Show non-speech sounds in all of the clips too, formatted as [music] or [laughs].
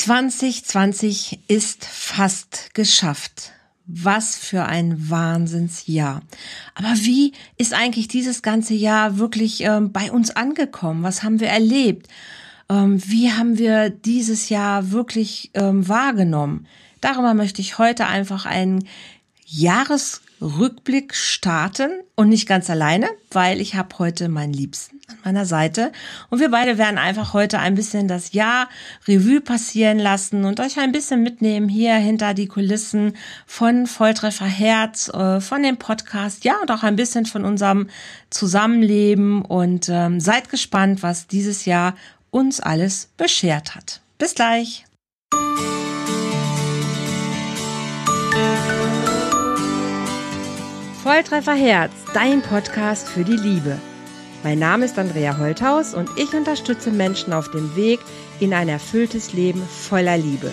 2020 ist fast geschafft. Was für ein Wahnsinnsjahr. Aber wie ist eigentlich dieses ganze Jahr wirklich ähm, bei uns angekommen? Was haben wir erlebt? Ähm, wie haben wir dieses Jahr wirklich ähm, wahrgenommen? Darüber möchte ich heute einfach einen Jahresrückblick starten und nicht ganz alleine, weil ich habe heute meinen Liebsten an meiner Seite und wir beide werden einfach heute ein bisschen das Jahr Revue passieren lassen und euch ein bisschen mitnehmen hier hinter die Kulissen von Volltreffer Herz, äh, von dem Podcast, ja und auch ein bisschen von unserem Zusammenleben und ähm, seid gespannt, was dieses Jahr uns alles beschert hat. Bis gleich. Volltreffer Herz, dein Podcast für die Liebe. Mein Name ist Andrea Holthaus und ich unterstütze Menschen auf dem Weg in ein erfülltes Leben voller Liebe.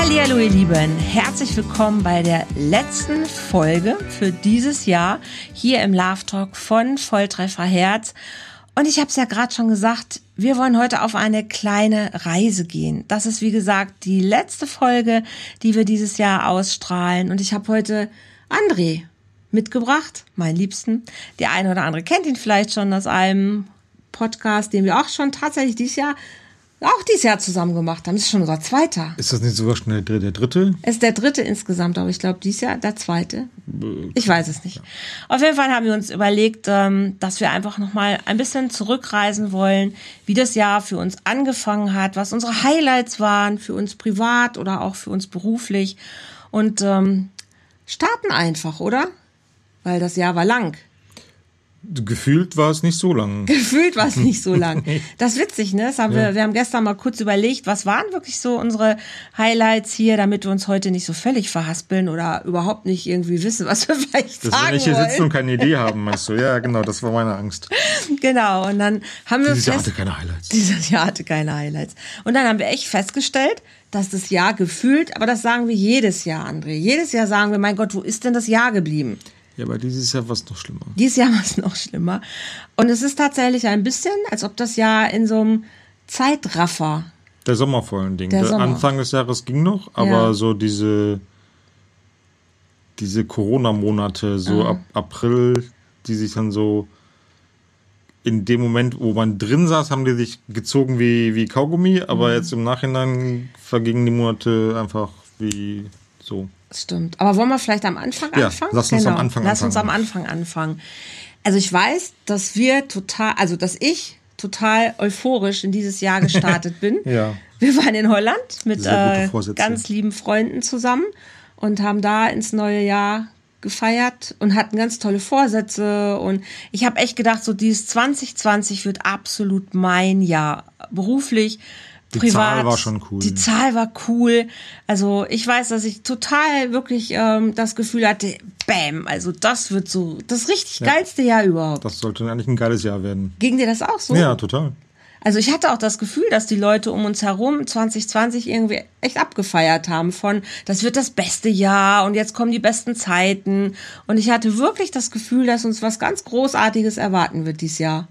Hallo ihr Lieben, herzlich willkommen bei der letzten Folge für dieses Jahr hier im Love Talk von Volltreffer Herz. Und ich habe es ja gerade schon gesagt, wir wollen heute auf eine kleine Reise gehen. Das ist wie gesagt die letzte Folge, die wir dieses Jahr ausstrahlen. Und ich habe heute André mitgebracht, meinen Liebsten. Die eine oder andere kennt ihn vielleicht schon aus einem Podcast, den wir auch schon tatsächlich dieses Jahr auch dieses Jahr zusammen gemacht haben. Das ist schon unser zweiter. Ist das nicht sogar schon der, der dritte? Es ist der dritte insgesamt, aber ich glaube, dieses Jahr der zweite. Ich weiß es nicht. Auf jeden Fall haben wir uns überlegt, ähm, dass wir einfach nochmal ein bisschen zurückreisen wollen, wie das Jahr für uns angefangen hat, was unsere Highlights waren, für uns privat oder auch für uns beruflich. Und ähm, starten einfach, oder? Weil das Jahr war lang. Gefühlt war es nicht so lang. [laughs] Gefühlt war es nicht so lang. Das ist witzig, ne? Das haben ja. wir, wir haben gestern mal kurz überlegt, was waren wirklich so unsere Highlights hier, damit wir uns heute nicht so völlig verhaspeln oder überhaupt nicht irgendwie wissen, was wir [laughs] vielleicht Dass sagen wir nicht hier wollen. sitzen und keine Idee haben, meinst du? Ja, genau, das war meine Angst. Genau, und dann haben wir Dieses Jahr hatte keine Highlights. Dieses Jahr hatte keine Highlights. Und dann haben wir echt festgestellt, dass das Jahr gefühlt, aber das sagen wir jedes Jahr, André. Jedes Jahr sagen wir, mein Gott, wo ist denn das Jahr geblieben? Ja, aber dieses Jahr war es noch schlimmer. Dieses Jahr [laughs] war es noch schlimmer. Und es ist tatsächlich ein bisschen, als ob das Jahr in so einem Zeitraffer. Der Sommer vor allen Dingen. Der Der Sommer. Anfang des Jahres ging noch, aber Ja. so diese, diese Corona-Monate, so ab April, die sich dann so in dem Moment, wo man drin saß, haben die sich gezogen wie, wie Kaugummi, aber jetzt im Nachhinein vergingen die Monate einfach wie so. Stimmt. Aber wollen wir vielleicht am Anfang Ja, anfangen? Genau. lass uns am Anfang Lass uns am anfangen. Anfang anfangen. Also ich weiß, dass wir total, also dass ich total euphorisch in dieses Jahr gestartet [laughs] bin. Ja. Wir waren in Holland mit äh, ganz lieben Freunden zusammen und haben da ins neue Jahr gefeiert und hatten ganz tolle Vorsätze und ich habe echt gedacht, so dieses 2020 wird absolut mein Jahr beruflich. Die privat. Zahl war schon cool. Die Zahl war cool. Also ich weiß, dass ich total wirklich ähm, das Gefühl hatte, bam, also das wird so das richtig geilste Jahr überhaupt. Das sollte eigentlich ein geiles Jahr werden. Ging dir das auch so? Ja, total. Also ich hatte auch das Gefühl, dass die Leute um uns herum 2020 irgendwie echt abgefeiert haben von, das wird das beste Jahr und jetzt kommen die besten Zeiten. Und ich hatte wirklich das Gefühl, dass uns was ganz Großartiges erwarten wird dieses Jahr.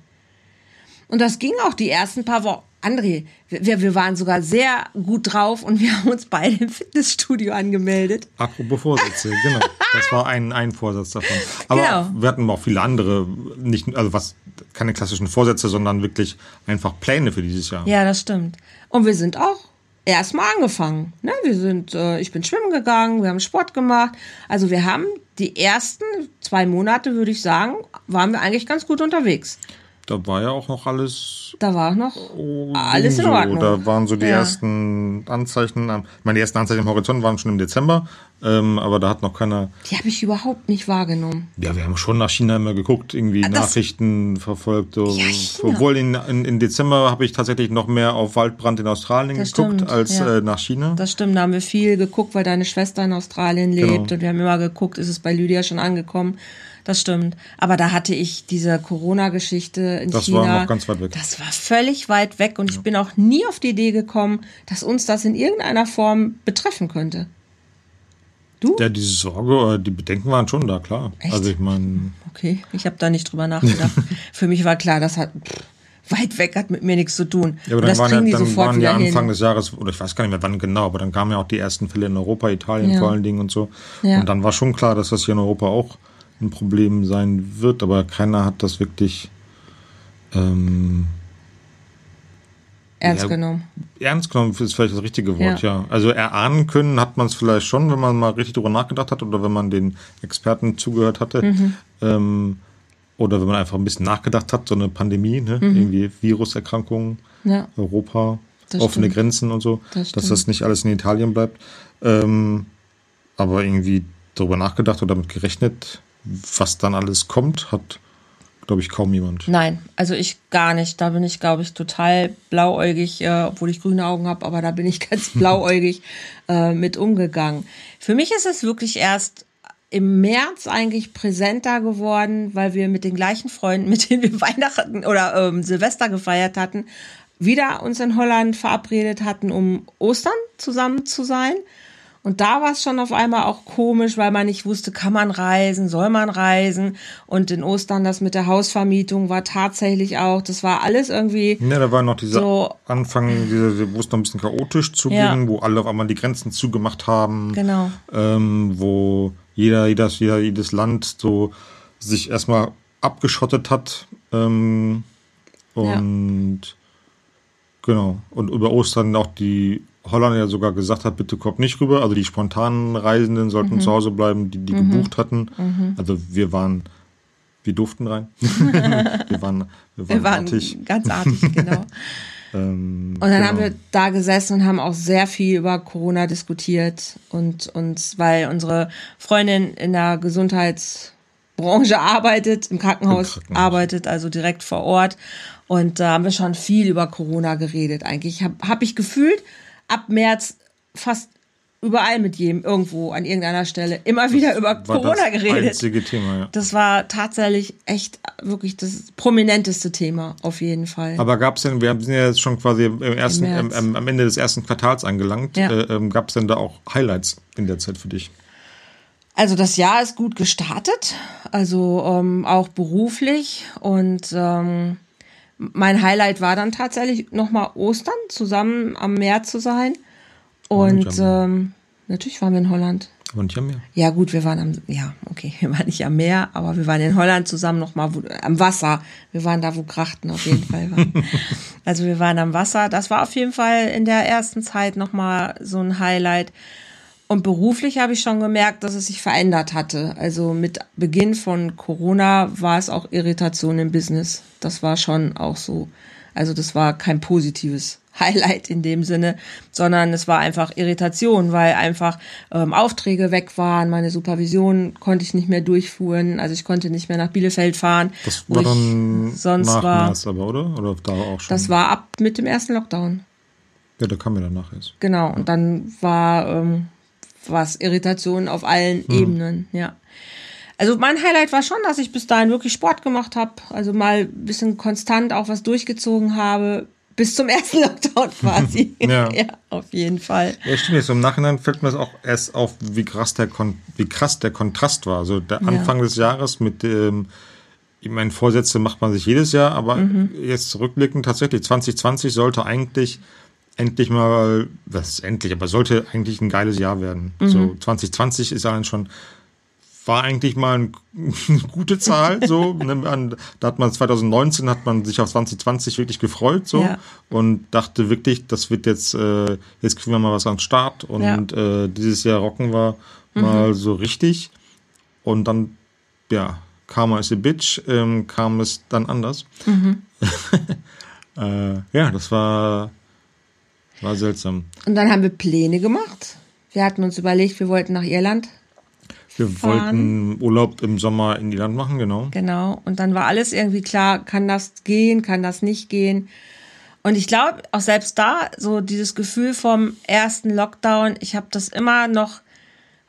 Und das ging auch die ersten paar Wochen. André, wir, wir waren sogar sehr gut drauf und wir haben uns beide im Fitnessstudio angemeldet. Apropos Vorsätze, [laughs] genau. Das war ein, ein Vorsatz davon. Aber Genau. wir hatten auch viele andere, nicht, also was, keine klassischen Vorsätze, sondern wirklich einfach Pläne für dieses Jahr. Ja, das stimmt. Und wir sind auch erstmal angefangen. Ne? Wir sind, äh, ich bin schwimmen gegangen, wir haben Sport gemacht. Also wir haben die ersten zwei Monate, würde ich sagen, waren wir eigentlich ganz gut unterwegs. Da war ja auch noch alles Da war auch noch alles in so. Ordnung. Da waren so die Ja. ersten Anzeichen, am- ich meine, die ersten Anzeichen am Horizont waren schon im Dezember, ähm, aber da hat noch keiner, Die habe ich überhaupt nicht wahrgenommen. ja, wir haben schon nach China immer geguckt, irgendwie Ah, das- Nachrichten verfolgt. So. Ja. Obwohl in, in, in Dezember habe ich tatsächlich noch mehr auf Waldbrand in Australien Das geguckt stimmt, als ja. äh, nach China. Das stimmt, da haben wir viel geguckt, weil deine Schwester in Australien lebt Genau. und wir haben immer geguckt, ist es bei Lydia schon angekommen. Das stimmt. Aber da hatte ich diese Corona-Geschichte in Das China. war noch ganz weit weg. Das war völlig weit weg und ich bin auch nie auf die Idee gekommen, dass uns das in irgendeiner Form betreffen könnte. Ja, diese Sorge oder die Bedenken waren schon da, klar. Echt? Also ich meine, Okay, ich habe da nicht drüber nachgedacht. [laughs] Für mich war klar, das hat pff, weit weg, hat mit mir nichts zu tun. Ja, aber dann waren, ja, dann waren ja Anfang hin. des Jahres, oder ich weiß gar nicht mehr wann genau, aber dann kamen ja auch die ersten Fälle in Europa, Italien ja. vor allen Dingen und so. Ja. Und dann war schon klar, dass das hier in Europa auch ein Problem sein wird, aber keiner hat das wirklich ähm, ernst ja, genommen. Ernst genommen ist vielleicht das richtige Wort, ja. ja. Also erahnen können hat man es vielleicht schon, wenn man mal richtig drüber nachgedacht hat oder wenn man den Experten zugehört hatte. Mhm. Ähm, oder wenn man einfach ein bisschen nachgedacht hat, so eine Pandemie, ne? Mhm. irgendwie Viruserkrankungen, ja. Europa, das offene stimmt. Grenzen und so, das dass das nicht alles in Italien bleibt. Ähm, aber irgendwie darüber nachgedacht oder damit gerechnet, was dann alles kommt, hat, glaube ich, kaum jemand. Nein, also ich gar nicht. Da bin ich, glaube ich, total blauäugig, äh, obwohl ich grüne Augen habe, aber da bin ich [laughs] ganz [laughs] blauäugig äh, mit umgegangen. Für mich ist es wirklich erst im März eigentlich präsenter geworden, weil wir mit den gleichen Freunden, [laughs] mit denen wir Weihnachten oder ähm, Silvester gefeiert hatten, wieder uns in Holland verabredet hatten, um Ostern zusammen zu sein. Und da war es schon auf einmal auch komisch, weil man nicht wusste, kann man reisen, soll man reisen. Und in Ostern das mit der Hausvermietung war tatsächlich auch, das war alles irgendwie. Ja, da war noch dieser so, Anfang, diese, wo es noch ein bisschen chaotisch zuging, ja. wo alle auf einmal die Grenzen zugemacht haben. Genau. Ähm, wo jeder, jedes, jeder, jedes Land so sich erstmal abgeschottet hat. Ähm, und ja. genau. Und über Ostern auch die Holland ja sogar gesagt hat, bitte kommt nicht rüber. Also die spontanen Reisenden sollten mhm. zu Hause bleiben, die die mhm. gebucht hatten. Mhm. Also wir waren, wir durften rein. [laughs] wir waren, wir waren, wir waren artig. ganz artig, genau. [laughs] ähm, und dann genau. haben wir da gesessen und haben auch sehr viel über Corona diskutiert und uns, weil unsere Freundin in der Gesundheitsbranche arbeitet, im Krankenhaus, Im Krankenhaus. arbeitet, also direkt vor Ort. Und da haben wir schon viel über Corona geredet. Eigentlich habe hab ich gefühlt, ab März fast überall mit jedem irgendwo an irgendeiner Stelle immer wieder das über Corona das geredet. Einzige Thema, ja. Das war tatsächlich echt wirklich das prominenteste Thema auf jeden Fall. Aber gab es denn, wir sind ja jetzt schon quasi im ersten, im am, am, Ende des ersten Quartals angelangt, ja. äh, ähm, gab es denn da auch Highlights in der Zeit für dich? Also das Jahr ist gut gestartet, also ähm, auch beruflich und ähm, mein Highlight war dann tatsächlich nochmal Ostern, zusammen am Meer zu sein. Und ähm, natürlich waren wir in Holland. Aber nicht am Meer. Ja, gut, wir waren am, ja, okay, [laughs] wir waren nicht am Meer, aber wir waren in Holland zusammen nochmal am Wasser. Wir waren da, wo Krachten auf jeden Fall waren. [laughs] also wir waren am Wasser. Das war auf jeden Fall in der ersten Zeit nochmal so ein Highlight. Und beruflich habe ich schon gemerkt, dass es sich verändert hatte. Also mit Beginn von Corona war es auch Irritation im Business. Das war schon auch so. Also das war kein positives [laughs] Highlight in dem Sinne, sondern es war einfach Irritation, weil einfach ähm, Aufträge weg waren, meine Supervision konnte ich nicht mehr durchführen, also ich konnte nicht mehr nach Bielefeld fahren. Das war dann sonst nach war, März aber, oder? Oder da auch schon? Das war ab mit dem ersten Lockdown. Ja, da kam mir danach erst. Genau, und dann war ähm, was Irritation auf allen mhm. Ebenen, ja. Also mein Highlight war schon, dass ich bis dahin wirklich Sport gemacht habe, also mal ein bisschen konstant auch was durchgezogen habe, bis zum [laughs] ersten Lockdown quasi. [laughs] ja. [laughs] ja. auf jeden Fall. Ja, stimmt. Jetzt im Nachhinein fällt mir das auch erst auf, wie krass der, Kon wie krass der Kontrast war. Also der Anfang ja. des Jahres mit ähm, ich meine, Vorsätze macht man sich jedes Jahr, aber mhm. jetzt zurückblickend tatsächlich, 2020 sollte eigentlich endlich mal, was ist endlich, aber sollte eigentlich ein geiles Jahr werden. Mhm. So 2020 ist allein schon war eigentlich mal [laughs] eine gute Zahl. So, [laughs] ne, da hat man 2019 hat man sich auf 2020 wirklich gefreut so ja. und dachte wirklich, das wird jetzt äh, jetzt kriegen wir mal was an den Start und ja. äh, dieses Jahr rocken wir mhm. mal so richtig und dann ja Karma is a bitch ähm, kam es dann anders. Mhm. [laughs] äh, ja, das war war seltsam. Und dann haben wir Pläne gemacht. Wir hatten uns überlegt, wir wollten nach Irland. Wir fahren. wollten Urlaub im Sommer in Irland machen, genau. Genau. Und dann war alles irgendwie klar, kann das gehen, kann das nicht gehen. Und ich glaube, auch selbst da, so dieses Gefühl vom ersten Lockdown, ich habe das immer noch,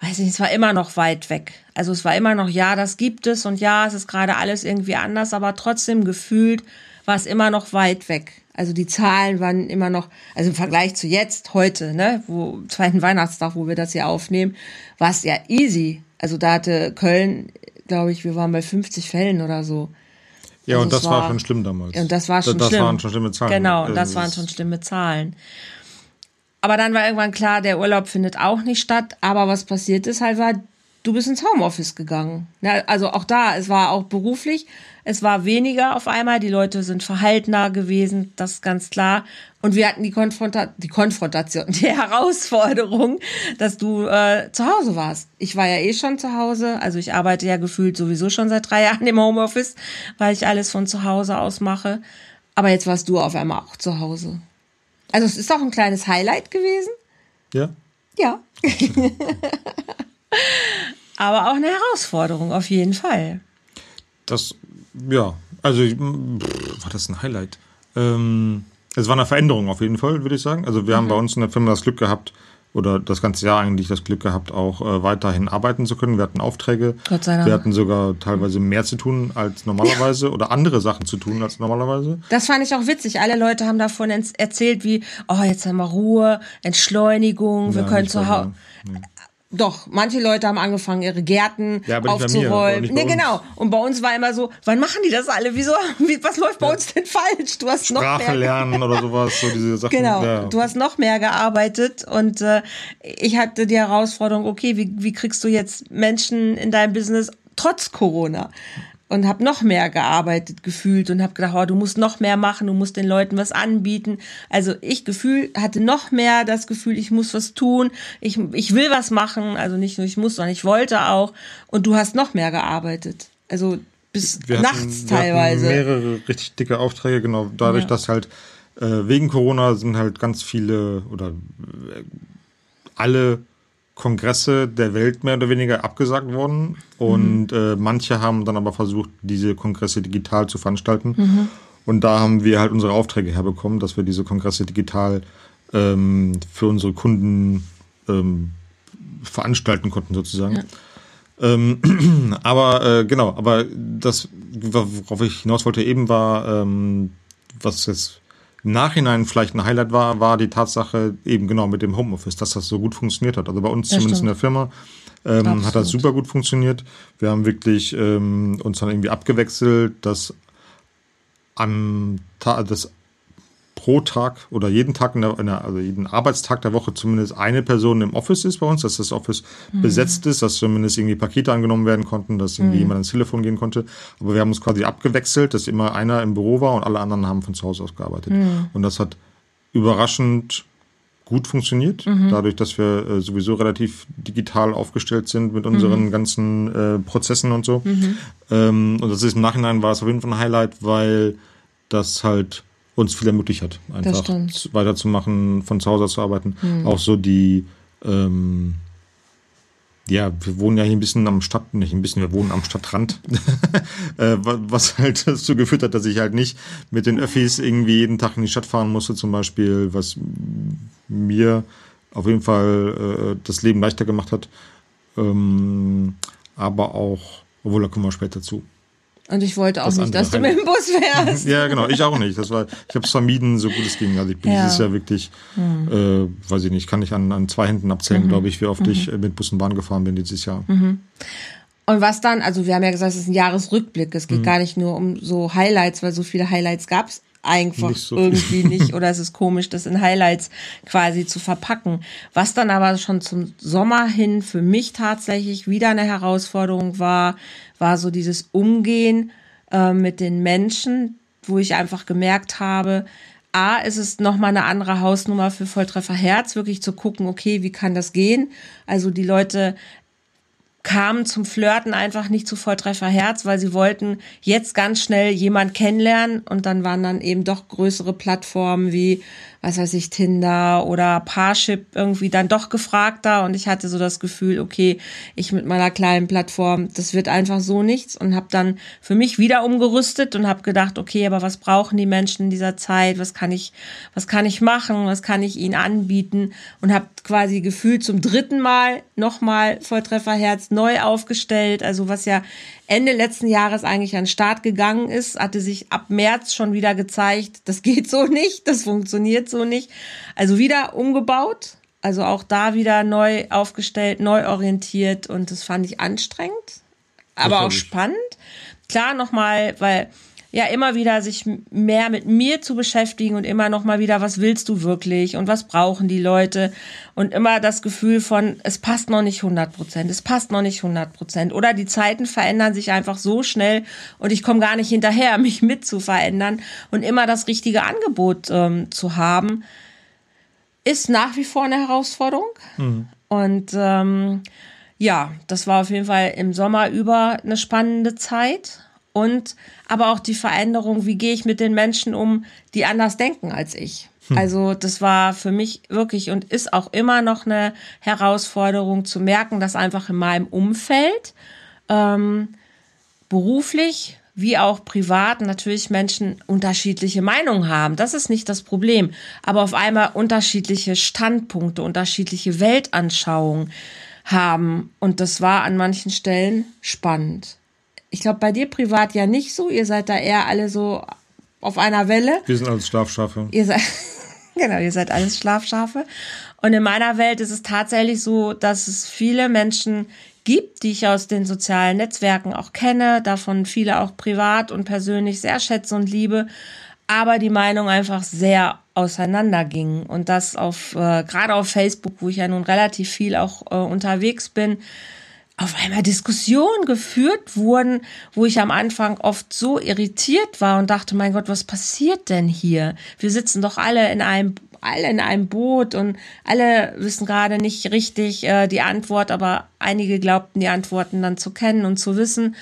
weiß nicht, es war immer noch weit weg. Also es war immer noch, ja, das gibt es und ja, es ist gerade alles irgendwie anders, aber trotzdem gefühlt war es immer noch weit weg. Also die Zahlen waren immer noch, also im Vergleich zu jetzt, heute, ne, wo zweiten Weihnachtstag, wo wir das hier aufnehmen, war es ja easy. Also da hatte Köln, glaube ich, wir waren bei 50 Fällen oder so. Ja, also und das war, war, schon schlimm damals. Und das war schon das, schlimm. Das waren schon schlimme Zahlen. Genau, und das, das waren schon schlimme Zahlen. Aber dann war irgendwann klar, der Urlaub findet auch nicht statt. Aber was passiert ist halt war, du bist ins Homeoffice gegangen. Ja, also auch da, es war auch beruflich, es war weniger auf einmal, die Leute sind verhaltener gewesen, das ist ganz klar. Und wir hatten die, Konfronta die Konfrontation, [laughs] die Herausforderung, dass du äh, zu Hause warst. Ich war ja eh schon zu Hause, also ich arbeite ja gefühlt sowieso schon seit drei [laughs] Jahren im Homeoffice, weil ich alles von zu Hause aus mache. Aber jetzt warst du auf einmal auch zu Hause. Also es ist auch ein kleines Highlight gewesen. Ja. Ja. [laughs] Aber auch eine Herausforderung, auf jeden Fall. Das, ja, also war das ein Highlight? Ähm, es war eine Veränderung auf jeden Fall, würde ich sagen. Also wir mhm. haben bei uns in der Firma das Glück gehabt, oder das ganze Jahr eigentlich das Glück gehabt, auch äh, weiterhin arbeiten zu können. Wir hatten Aufträge. Gott sei Dank. Wir hatten sogar teilweise mehr zu tun als normalerweise ja. oder andere Sachen zu tun als normalerweise. Das fand ich auch witzig. Alle Leute haben davon erzählt, wie, oh, jetzt haben wir Ruhe, Entschleunigung, wir können zu Hause. Doch, manche Leute haben angefangen, ihre Gärten ja, aufzuräumen. Nee, genau. Und bei uns war immer so, wann machen die das alle? Wieso? [laughs] Wie, was läuft bei ja. uns denn falsch? Du hast Sprache noch mehr lernen oder sowas, so diese [laughs] Sachen. Genau. Ja. Du hast noch mehr gearbeitet und äh, ich hatte die Herausforderung, okay, wie, wie kriegst du jetzt Menschen in deinem Business trotz Corona? Und habe noch mehr gearbeitet gefühlt und habe gedacht, oh, du musst noch mehr machen, du musst den Leuten was anbieten. Also ich Gefühl hatte noch mehr das Gefühl, ich muss was tun, ich, ich will was machen, also nicht nur ich muss, sondern ich wollte auch und du hast noch mehr gearbeitet. Also bis wir nachts hatten, teilweise. Mehrere richtig dicke Aufträge, genau, dadurch, ja. dass halt äh, wegen Corona sind halt ganz viele oder äh, alle Kongresse der Welt mehr oder weniger abgesagt worden. Und mhm. äh, manche haben dann aber versucht, diese Kongresse digital zu veranstalten. Mhm. Und da haben wir halt unsere Aufträge herbekommen, dass wir diese Kongresse digital ähm, für unsere Kunden ähm, veranstalten konnten, sozusagen. Ja. Ähm, [clears throat] aber äh, genau, aber das, worauf ich hinaus wollte eben, war, ähm, was jetzt im Nachhinein vielleicht ein Highlight war, war die Tatsache eben genau mit dem Homeoffice, dass das so gut funktioniert hat. Also bei uns ja, zumindest stimmt. in der Firma ähm, hat das super gut funktioniert. Wir haben wirklich ähm, uns dann irgendwie abgewechselt, dass am Tag, das pro Tag oder jeden Tag, in der, in der, also jeden Arbeitstag der Woche zumindest eine Person im Office ist bei uns, dass das Office mhm. besetzt ist, dass zumindest irgendwie Pakete angenommen werden konnten, dass irgendwie mhm. jemand ans Telefon gehen konnte. Aber wir haben uns quasi abgewechselt, dass immer einer im Büro war und alle anderen haben von zu Hause aus gearbeitet. Mhm. Und das hat überraschend gut funktioniert, mhm. dadurch, dass wir äh, sowieso relativ digital aufgestellt sind mit unseren mhm. ganzen äh, Prozessen und so. Mhm. Ähm, und das ist im Nachhinein war es auf jeden Fall ein Highlight, weil das halt uns viel ermöglicht hat, einfach weiterzumachen, von zu Hause zu arbeiten. Mhm. Auch so die, ähm, ja, wir wohnen ja hier ein bisschen am Stadt, nicht ein bisschen, wir wohnen am Stadtrand, [laughs] äh, was halt [laughs] dazu geführt hat, dass ich halt nicht mit den Öffis irgendwie jeden Tag in die Stadt fahren musste, zum Beispiel, was mir auf jeden Fall äh, das Leben leichter gemacht hat. Ähm, aber auch, obwohl da kommen wir später zu. Und ich wollte auch das nicht, dass du mit dem Bus fährst. ja, genau. Ich auch nicht. Das war, ich habe es vermieden, so gut es ging. Also ich bin ja. dieses Jahr wirklich, mhm. äh, weiß ich nicht, kann ich an, an zwei Händen abzählen, mhm. glaube ich, wie oft mhm. ich mit Bus und Bahn gefahren bin dieses Jahr. Mhm. Und was dann, also wir haben ja gesagt, es ist ein Jahresrückblick. Es geht mhm. gar nicht nur um so Highlights, weil so viele Highlights gab es einfach nicht so irgendwie [laughs] nicht oder es ist komisch, das in Highlights quasi zu verpacken. Was dann aber schon zum Sommer hin für mich tatsächlich wieder eine Herausforderung war, war so dieses Umgehen äh, mit den Menschen, wo ich einfach gemerkt habe, A, ist es nochmal eine andere Hausnummer für Volltreffer Herz, wirklich zu gucken, okay, wie kann das gehen? Also die Leute kamen zum Flirten einfach nicht zu Volltreffer Herz, weil sie wollten jetzt ganz schnell jemand kennenlernen und dann waren dann eben doch größere Plattformen wie was weiß ich, Tinder oder Parship irgendwie dann doch gefragter und ich hatte so das Gefühl, okay, ich mit meiner kleinen Plattform, das wird einfach so nichts und habe dann für mich wieder umgerüstet und habe gedacht, okay, aber was brauchen die Menschen in dieser Zeit? Was kann ich, was kann ich machen? Was kann ich ihnen anbieten? Und habe quasi gefühlt zum dritten Mal nochmal Volltrefferherz neu aufgestellt, also was ja Ende letzten Jahres eigentlich an den Start gegangen ist, hatte sich ab März schon wieder gezeigt, das [laughs] geht so nicht, das funktioniert so nicht. Also wieder umgebaut, also auch da wieder neu aufgestellt, neu orientiert und das fand ich anstrengend, aber auch spannend. Klar nochmal, weil ja immer wieder sich mehr mit mir zu beschäftigen und immer noch mal wieder, was willst du wirklich und was brauchen die Leute? Und immer das Gefühl von, es passt noch nicht 100 Prozent, es passt noch nicht 100 Prozent. Oder die Zeiten verändern sich einfach so schnell und ich komme gar nicht hinterher, [laughs] mich mit zu verändern und immer das richtige Angebot ähm, zu haben, ist nach wie vor eine Herausforderung. Mhm. und ähm, ja, das war auf jeden Fall im Sommer über eine spannende Zeit und aber auch die Veränderung, wie gehe ich mit den Menschen um, die anders denken als ich. Hm. Also das war für mich wirklich und ist auch immer noch eine Herausforderung zu merken, dass einfach in meinem Umfeld ähm, beruflich wie auch privat natürlich Menschen unterschiedliche Meinungen haben. Das ist nicht das Problem. Aber auf einmal unterschiedliche Standpunkte, unterschiedliche Weltanschauungen haben. Und das war an manchen Stellen spannend. Ich glaube, bei dir privat ja nicht so. Ihr seid da eher alle so auf einer Welle. Wir sind alles Schlafschafe. Ihr seid, [laughs] genau, ihr seid alles Schlafschafe. Und in meiner Welt ist es tatsächlich so, dass es viele Menschen gibt, die ich aus den sozialen Netzwerken auch kenne, davon viele auch privat und persönlich sehr schätze und liebe, aber die Meinung einfach sehr auseinandergingen und das auf äh, gerade auf Facebook, wo ich ja nun relativ viel auch äh, unterwegs bin, auf einmal Diskussionen geführt wurden, wo ich am Anfang oft so irritiert war und dachte, mein Gott, was passiert denn hier? Wir sitzen doch alle in einem alle in einem Boot und alle wissen gerade nicht richtig äh, die Antwort, aber einige glaubten die Antworten dann zu kennen und zu wissen.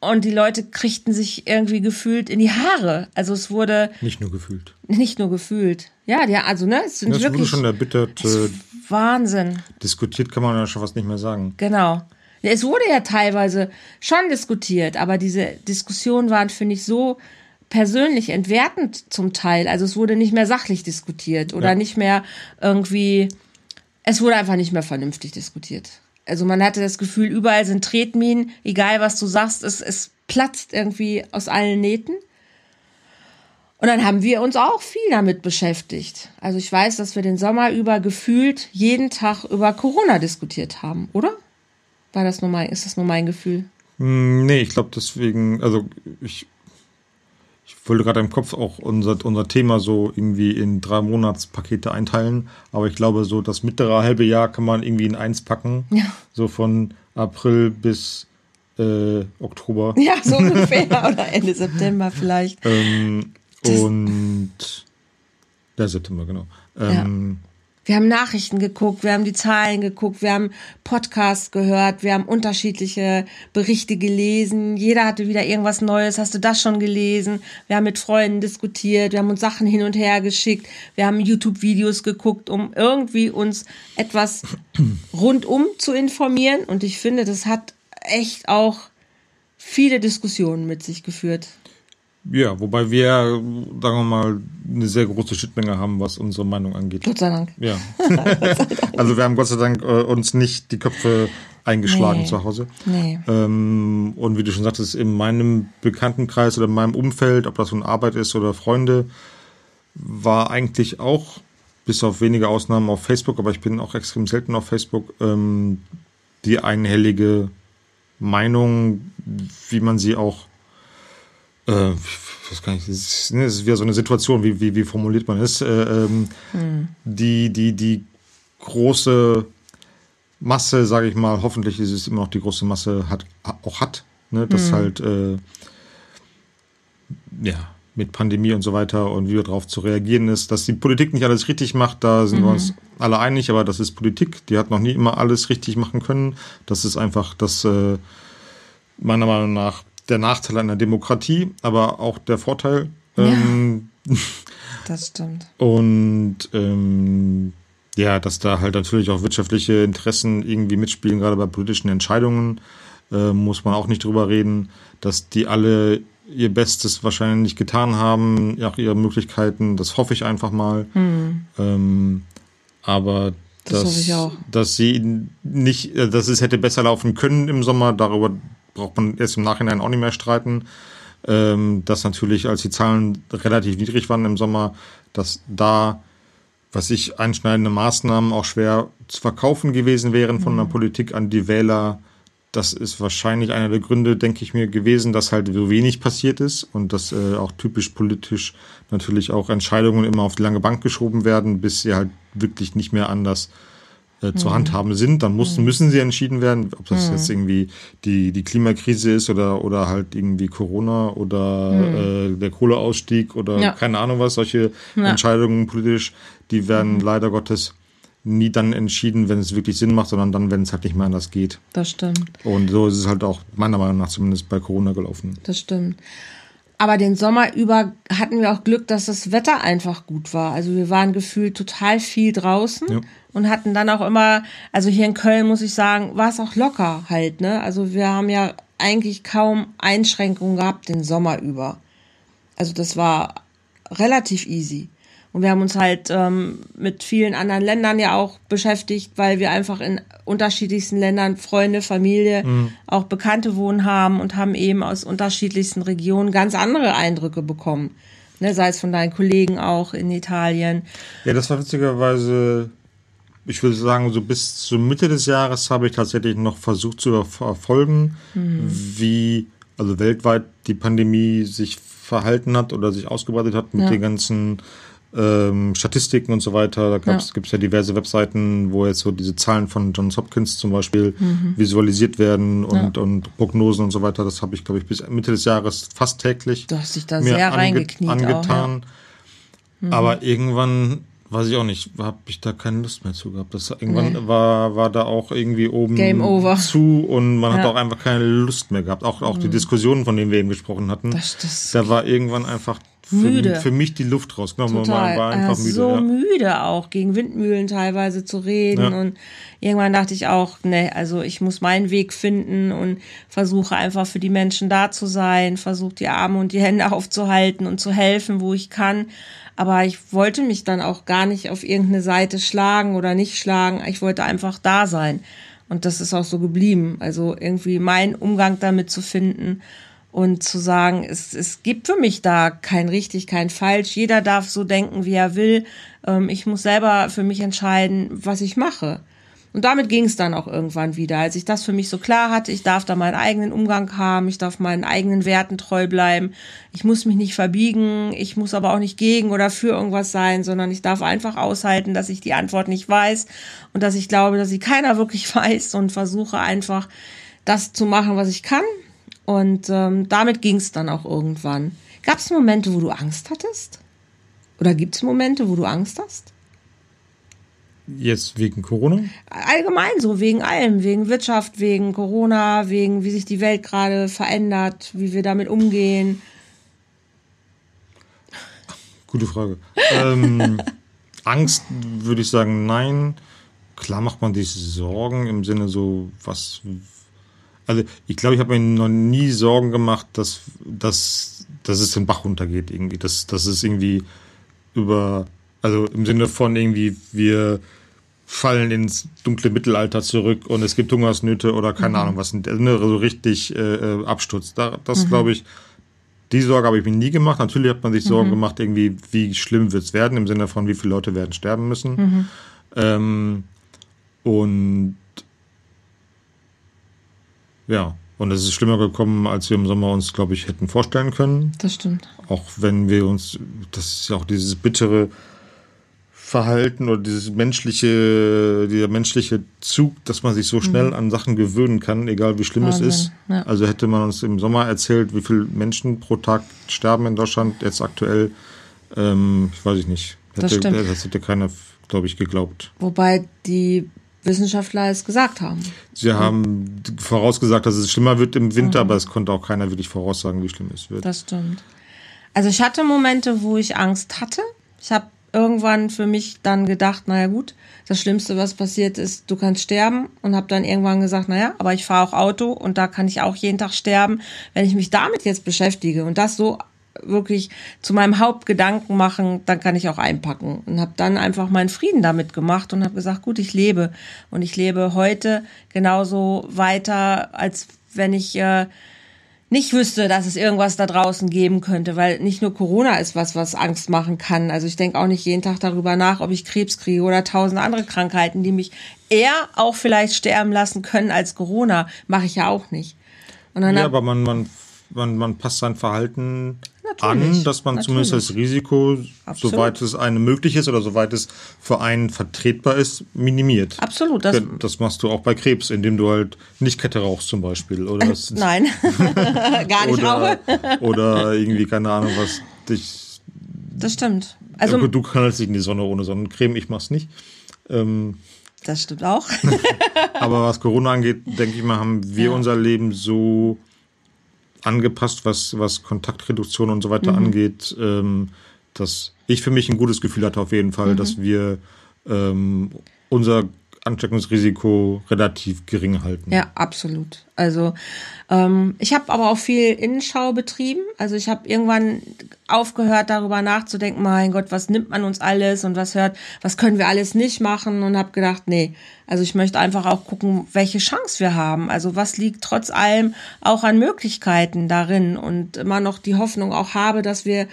Und die Leute kriegten sich irgendwie gefühlt in die Haare. Also es wurde. Nicht nur gefühlt. Nicht nur gefühlt. Ja, ja, also, ne, es sind das wirklich. wurde schon erbittert. Äh, Wahnsinn. Diskutiert kann man ja schon fast nicht mehr sagen. Genau. Es wurde ja teilweise schon diskutiert, aber diese Diskussionen waren, finde ich, so persönlich entwertend zum Teil. Also es wurde nicht mehr sachlich diskutiert oder ja. nicht mehr irgendwie, es wurde einfach nicht mehr vernünftig diskutiert. Also man hatte das Gefühl, überall sind Tretminen, egal was du sagst, es, es platzt irgendwie aus allen Nähten. Und dann haben wir uns auch viel damit beschäftigt. Also ich weiß, dass wir den Sommer über gefühlt jeden Tag über Corona diskutiert haben, oder? War das nur mein, ist das nur mein Gefühl? Hm, nee, ich glaube deswegen, also ich, ich wollte gerade im Kopf auch unser, unser Thema so irgendwie in drei Monatspakete einteilen, aber ich glaube, so das mittlere halbe Jahr kann man irgendwie in eins packen. Ja. So von April bis äh, Oktober. Ja, so [laughs] ungefähr. oder Ende September vielleicht. ähm, und der September, genau. Ähm, ja. Wir haben Nachrichten geguckt, wir haben die Zahlen geguckt, wir haben Podcasts gehört, wir haben unterschiedliche Berichte gelesen. Jeder hatte wieder irgendwas Neues. Hast du das schon gelesen? Wir haben mit Freunden diskutiert, wir haben uns Sachen hin und her geschickt, wir haben YouTube-Videos geguckt, um irgendwie uns etwas [clears throat] rundum zu informieren. Und ich finde, das hat echt auch viele Diskussionen mit sich geführt. Ja, wobei wir, sagen wir mal, eine sehr große Schnittmenge haben, was unsere Meinung angeht. Gott sei Dank. Ja. [laughs] also wir haben Gott sei Dank äh, uns nicht die Köpfe eingeschlagen nee. zu Hause. Nee. Ähm, und wie du schon sagtest, in meinem Bekanntenkreis oder in meinem Umfeld, ob das nun Arbeit ist oder Freunde, war eigentlich auch, bis auf wenige Ausnahmen auf Facebook, aber ich bin auch extrem selten auf Facebook, ähm, die einhellige Meinung, wie man sie auch äh, was kann ich, das ist, ne, das ist wieder so eine Situation, wie, wie, wie formuliert man es, äh, ähm, hm. die, die, die große Masse, sage ich mal, hoffentlich ist es immer noch die große Masse, hat, auch hat, ne, dass hm. halt, äh, ja, mit Pandemie und so weiter und wie wir darauf zu reagieren ist, dass die Politik nicht alles richtig macht, da sind mhm. wir uns alle einig, aber das ist Politik, die hat noch nie immer alles richtig machen können. Das ist einfach das, äh, meiner Meinung nach, der Nachteil einer Demokratie, aber auch der Vorteil. Ja, ähm, das stimmt. [laughs] Und ähm, ja, dass da halt natürlich auch wirtschaftliche Interessen irgendwie mitspielen, gerade bei politischen Entscheidungen, äh, muss man auch nicht drüber reden, dass die alle ihr Bestes wahrscheinlich getan haben, nach ihren Möglichkeiten, das hoffe ich einfach mal. Hm. Ähm, aber das dass, dass sie nicht, äh, dass es hätte besser laufen können im Sommer, darüber braucht man jetzt im Nachhinein auch nicht mehr streiten. Ähm, dass natürlich, als die Zahlen relativ niedrig waren im Sommer, dass da, was ich, einschneidende Maßnahmen auch schwer zu verkaufen gewesen wären von mhm. der Politik an die Wähler, das ist wahrscheinlich einer der Gründe, denke ich mir, gewesen, dass halt so wenig passiert ist und dass äh, auch typisch politisch natürlich auch Entscheidungen immer auf die lange Bank geschoben werden, bis sie halt wirklich nicht mehr anders äh, zu mhm. handhaben sind. Dann müssen, mhm. müssen sie entschieden werden, ob das mhm. jetzt irgendwie die, die Klimakrise ist oder, oder halt irgendwie Corona oder mhm. äh, der Kohleausstieg oder ja. keine Ahnung was, solche ja. Entscheidungen politisch, die werden mhm. leider Gottes nie dann entschieden, wenn es wirklich Sinn macht, sondern dann, wenn es halt nicht mehr anders geht. Das stimmt. Und so ist es halt auch meiner Meinung nach zumindest bei Corona gelaufen. Das stimmt. Aber den Sommer über hatten wir auch Glück, dass das Wetter einfach gut war. Also wir waren gefühlt total viel draußen ja. und hatten dann auch immer, also hier in Köln muss ich sagen, war es auch locker halt, ne? Also wir haben ja eigentlich kaum Einschränkungen gehabt den Sommer über. Also das war relativ easy. Und wir haben uns halt ähm, mit vielen anderen Ländern ja auch beschäftigt, weil wir einfach in unterschiedlichsten Ländern Freunde, Familie, mhm. auch Bekannte wohnen haben und haben eben aus unterschiedlichsten Regionen ganz andere Eindrücke bekommen. Ne, sei es von deinen Kollegen auch in Italien. Ja, das war witzigerweise, ich würde sagen, so bis zur Mitte des Jahres habe ich tatsächlich noch versucht zu verfolgen, mhm. wie also weltweit die Pandemie sich verhalten hat oder sich ausgebreitet hat mit ja. den ganzen ähm, Statistiken und so weiter. Da ja. gibt es ja diverse Webseiten, wo jetzt so diese Zahlen von Johns Hopkins zum Beispiel mhm. visualisiert werden und, ja. und Prognosen und so weiter. Das habe ich, glaube ich, bis Mitte des Jahres fast täglich du hast dich da sehr ange reingekniet angetan. Auch, mhm. Aber irgendwann weiß ich auch nicht, habe ich da keine Lust mehr zu gehabt. Das irgendwann nee. war war da auch irgendwie oben zu und man ja. hat auch einfach keine Lust mehr gehabt. Auch auch mhm. die Diskussionen, von denen wir eben gesprochen hatten, das, das da war irgendwann einfach müde. Für, für, mich die Luft rausgenommen. Total. Man war einfach müde. So ja. müde auch, gegen Windmühlen teilweise zu reden. Ja. Und irgendwann dachte ich auch, ne, also ich muss meinen Weg finden und versuche einfach für die Menschen da zu sein, versuche die Arme und die Hände [laughs] aufzuhalten und zu helfen, wo ich kann. Aber ich wollte mich dann auch gar nicht auf irgendeine Seite schlagen oder nicht schlagen. Ich wollte einfach da sein. Und das ist auch so geblieben. Also irgendwie meinen Umgang damit zu finden und zu sagen, es, es gibt für mich da kein richtig, kein falsch. Jeder darf so denken, wie er will. Ähm, ich muss selber für mich entscheiden, was ich mache. Und damit ging es dann auch irgendwann wieder, als ich das für mich so klar hatte, ich darf da meinen eigenen Umgang haben, ich darf meinen eigenen Werten treu bleiben, ich muss mich nicht verbiegen, ich muss aber auch nicht gegen oder für irgendwas sein, sondern ich darf einfach aushalten, dass ich die Antwort nicht weiß und dass ich glaube, dass sie keiner wirklich [laughs] weiß und versuche einfach das zu machen, was ich kann, und ähm, damit ging es dann auch irgendwann. Gab es Momente, wo du Angst hattest? Oder gibt es Momente, wo du Angst hast? Jetzt wegen Corona? Allgemein so, wegen allem, wegen Wirtschaft, wegen Corona, wegen wie sich die Welt gerade verändert, wie wir damit umgehen. Gute Frage. ähm, [laughs] Angst würde ich sagen, nein. Klar macht man sich Sorgen im Sinne so, was also ich glaube, ich habe mir noch nie Sorgen gemacht, dass, dass, dass es den Bach runtergeht irgendwie. Dass, dass es irgendwie über, also im Sinne von irgendwie, wir fallen ins dunkle Mittelalter zurück und es gibt Hungersnöte oder keine mhm. Ahnung was. Also so richtig äh, äh, Absturz. Da, das mhm. glaube ich, die Sorge habe ich mir nie gemacht. Natürlich hat man sich Sorgen mhm. gemacht, irgendwie, wie schlimm wird es werden, im Sinne von, wie viele Leute werden sterben müssen. Mhm. Ähm, und ja, und es ist schlimmer gekommen, als wir im Sommer uns, glaube ich, hätten vorstellen können. Das stimmt. Auch wenn wir uns, das ist ja auch dieses bittere Verhalten oder dieses menschliche, dieser menschliche Zug, dass man sich so schnell mhm. an Sachen gewöhnen kann, egal wie schlimm Wahnsinn. es ist. Ja. Also hätte man uns im Sommer erzählt, wie viele Menschen pro Tag sterben in Deutschland, jetzt aktuell, ähm, ich weiß ich nicht. Hätte, das, stimmt. das hätte keiner, glaube ich, geglaubt. Wobei die Wissenschaftler es gesagt haben. Sie haben vorausgesagt, dass es schlimmer wird im Winter, mhm. aber es konnte auch keiner wirklich voraussagen, wie schlimm es wird. Das stimmt. Also ich hatte Momente, wo ich Angst hatte. Ich habe irgendwann für mich dann gedacht, naja gut, das Schlimmste, was passiert ist, du kannst sterben und habe dann irgendwann gesagt, naja, aber ich fahre auch Auto und da kann ich auch jeden Tag sterben. Wenn ich mich damit jetzt beschäftige und das so wirklich zu meinem Hauptgedanken machen, dann kann ich auch einpacken. Und habe dann einfach meinen Frieden damit gemacht und habe gesagt, gut, ich lebe. Und ich lebe heute genauso weiter, als wenn ich äh, nicht wüsste, dass es irgendwas da draußen geben könnte, weil nicht nur Corona ist was, was Angst machen kann. Also ich denke auch nicht jeden Tag darüber nach, ob ich Krebs kriege oder tausend andere Krankheiten, die mich eher auch vielleicht sterben lassen können als Corona. Mache ich ja auch nicht. ja, aber man, man, man, man passt sein Verhalten Natürlich, an, dass man natürlich. zumindest das Risiko, Absolut. soweit es einem möglich ist oder soweit es für einen vertretbar ist, minimiert. Absolut. Das, das machst du auch bei Krebs, indem du halt nicht Kette rauchst zum Beispiel. Oder [laughs] das, Nein, [laughs] gar nicht oder, rauche. oder irgendwie, keine Ahnung, was dich... Das stimmt. Also, du kannst dich in die Sonne ohne Sonnencreme, ich mach's nicht. Ähm, das stimmt auch. [laughs] aber was Corona angeht, denke ich mal, haben wir ja. unser Leben so angepasst, was, was Kontaktreduktion und so weiter mhm. angeht, ähm, dass ich für mich ein gutes Gefühl hatte auf jeden Fall, mhm. dass wir ähm, unser Ansteckungsrisiko relativ gering halten. Ja, absolut. Also ähm, ich habe aber auch viel Innenschau betrieben. Also ich habe irgendwann aufgehört, darüber nachzudenken, mein Gott, was nimmt man uns alles und was hört, was können wir alles nicht machen und habe gedacht, nee, also ich möchte einfach auch gucken, welche Chance wir haben. Also was liegt trotz allem auch an Möglichkeiten darin und immer noch die Hoffnung auch habe, dass wir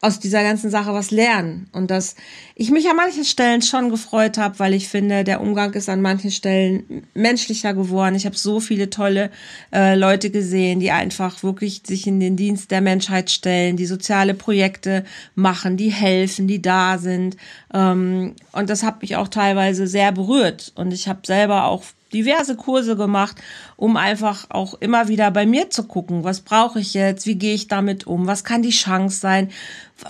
aus dieser ganzen Sache was lernen. Und dass ich mich an manchen Stellen schon gefreut habe, weil ich finde, der Umgang ist an manchen Stellen menschlicher geworden. Ich habe so viele tolle äh, Leute gesehen, die einfach wirklich sich in den Dienst der Menschheit stellen, die soziale Projekte machen, die helfen, die da sind. Ähm, und das hat mich auch teilweise sehr berührt. Und ich habe selber auch diverse Kurse gemacht, um einfach auch immer wieder bei mir zu gucken, was brauche ich jetzt, wie gehe ich damit um, was kann die Chance sein,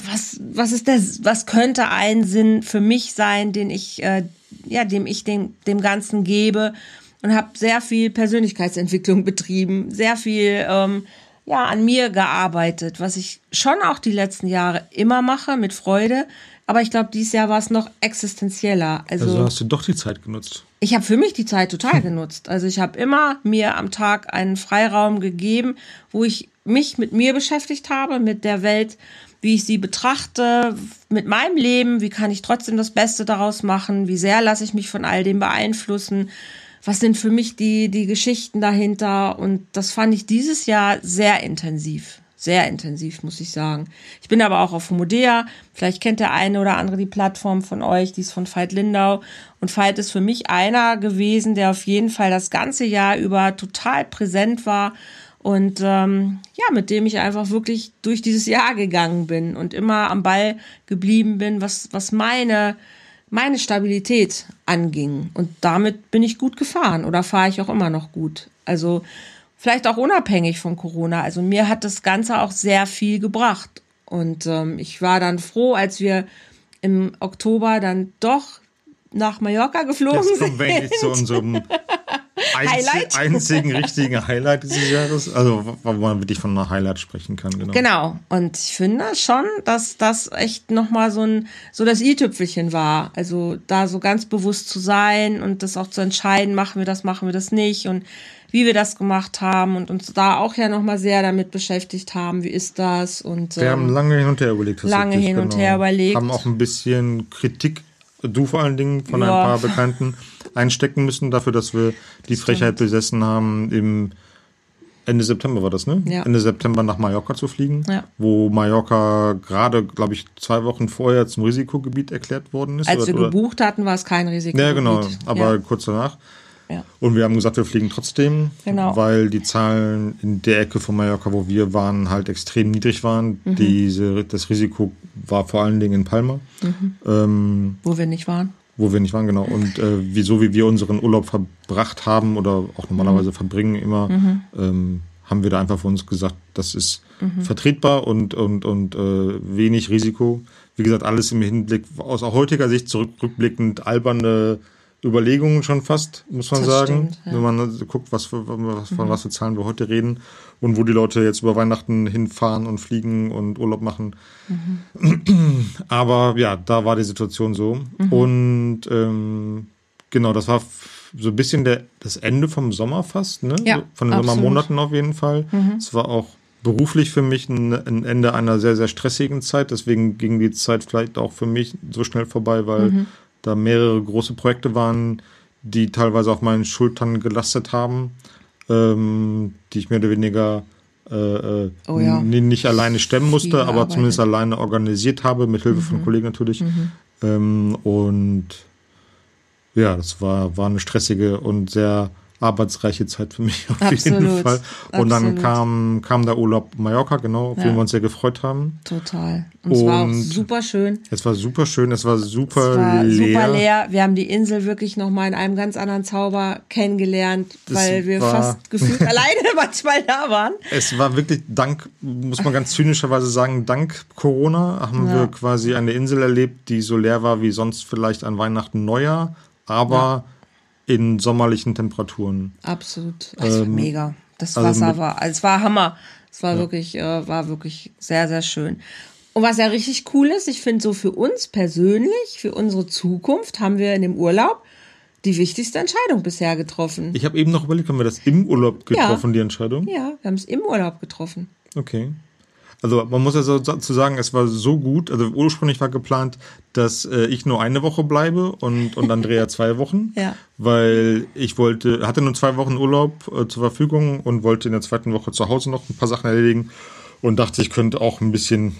was was ist der, was könnte ein Sinn für mich sein, den ich äh, ja dem ich dem dem Ganzen gebe? Und habe sehr viel Persönlichkeitsentwicklung [laughs] betrieben, sehr viel ähm, ja an mir gearbeitet, was ich schon auch die letzten Jahre immer mache mit Freude, aber ich glaube, dieses Jahr war es noch existenzieller. Also, also hast du doch die Zeit genutzt. Ich habe für mich die Zeit total hm. genutzt. Also ich habe immer mir am Tag einen Freiraum gegeben, wo ich mich mit mir beschäftigt habe, mit der Welt, wie ich sie betrachte, mit meinem Leben, wie kann ich trotzdem das Beste daraus machen, wie sehr lasse ich mich von all dem beeinflussen, was sind für mich die, die Geschichten dahinter. Und das fand ich dieses Jahr sehr intensiv sehr intensiv, muss ich sagen. Ich bin aber auch auf Homodea. Vielleicht kennt der eine oder andere die Plattform von euch, die ist von Veit Lindau. Und Veit ist für mich einer gewesen, der auf jeden Fall das ganze Jahr über total präsent war und ähm, ja, mit dem ich einfach wirklich durch dieses Jahr gegangen bin und immer am Ball geblieben bin, was, was meine, meine Stabilität anging. Und damit bin ich gut gefahren oder fahre ich auch immer noch gut. Also vielleicht auch unabhängig von Corona. Also mir hat das Ganze auch sehr viel gebracht. Und ähm, ich war dann froh, als wir im Oktober dann doch nach Mallorca geflogen Jetzt kommen wir sind. zu unserem Highlight. einzigen richtigen Highlight dieses Jahres. Also, wo man wirklich von einer Highlight sprechen kann, genau. Genau. Und ich finde schon, dass das echt nochmal so ein, so das i-Tüpfelchen war. Also, da so ganz bewusst zu sein und das auch zu entscheiden, machen wir das, machen wir das nicht und wie wir das gemacht haben und uns da auch ja nochmal sehr damit beschäftigt haben, wie ist das und. Wir ähm, haben lange hin und her überlegt. Lange hin genau. und her überlegt. Haben auch ein bisschen Kritik, du vor allen Dingen, von ja. ein paar Bekannten einstecken müssen dafür, dass wir die Stimmt. Frechheit besessen haben, im Ende September war das, ne? Ja. Ende September nach Mallorca zu fliegen, ja. wo Mallorca gerade, glaube ich, zwei Wochen vorher zum Risikogebiet erklärt worden ist. Als oder, wir gebucht hatten, war es kein Risikogebiet. Ja, genau, aber ja. kurz danach. Ja. Und wir haben gesagt, wir fliegen trotzdem, genau. weil die Zahlen in der Ecke von Mallorca, wo wir waren, halt extrem niedrig waren. Mhm. Diese, das Risiko war vor allen Dingen in Palma. Mhm. Ähm, wo wir nicht waren. Wo wir nicht waren, genau. Und äh, wieso wie wir unseren Urlaub verbracht haben oder auch normalerweise mhm. verbringen immer, mhm. ähm, haben wir da einfach für uns gesagt, das ist mhm. vertretbar und, und, und äh, wenig Risiko. Wie gesagt, alles im Hinblick aus heutiger Sicht zurückblickend alberne Überlegungen schon fast, muss man das sagen. Stimmt, ja. Wenn man guckt, was für, was, von mhm. was für Zahlen wir heute reden und wo die Leute jetzt über Weihnachten hinfahren und fliegen und Urlaub machen. Mhm. Aber ja, da war die Situation so. Mhm. Und ähm, genau, das war so ein bisschen der, das Ende vom Sommer fast, ne? Ja, von den Sommermonaten auf jeden Fall. Mhm. Es war auch beruflich für mich ein, ein, Ende einer sehr, sehr stressigen Zeit. Deswegen ging die Zeit vielleicht auch für mich so schnell vorbei, weil mhm da mehrere große Projekte waren, die teilweise auf meinen Schultern gelastet haben, ähm, die ich mehr oder weniger äh, äh oh ja. nicht alleine stemmen musste, aber arbeitet. zumindest alleine organisiert habe, mit Hilfe mhm. von Kollegen natürlich. Mhm. Ähm, und ja, das war, war eine stressige und sehr arbeitsreiche Zeit für mich [laughs] auf Absolut. jeden Fall. Und Absolut. dann kam, kam der Urlaub Mallorca, genau, auf ja. den wir uns sehr gefreut haben. Total. Und, und es war auch super schön. Es war super schön, es war super es war leer. super leer. Wir haben die Insel wirklich nochmal in einem ganz anderen Zauber kennengelernt, das weil wir fast [laughs] gefühlt alleine [laughs] manchmal da waren. Es war wirklich dank, muss man ganz zynischerweise sagen, dank Corona haben ja. wir quasi eine Insel erlebt, die so leer war wie sonst vielleicht an Weihnachten Neujahr, aber ja in sommerlichen Temperaturen. Absolut. Also ähm, mega. Das also Wasser war, es war Hammer. Es war ja. wirklich, äh, war wirklich sehr, sehr schön. Und was ja richtig cool ist, ich finde so für uns persönlich, für unsere Zukunft, haben wir in dem Urlaub die wichtigste Entscheidung bisher getroffen. Ich habe eben noch überlegt, haben wir das im Urlaub getroffen, ja. die Entscheidung? Ja, wir haben es im Urlaub getroffen. Okay. Also man muss ja so dazu sagen, es war so gut. Also ursprünglich war geplant, dass äh, ich nur eine Woche bleibe und, und Andrea [laughs] zwei Wochen. ja. Weil ich wollte, hatte nur zwei Wochen Urlaub äh, zur Verfügung und wollte in der zweiten Woche zu Hause noch ein paar Sachen erledigen und dachte, ich könnte auch ein bisschen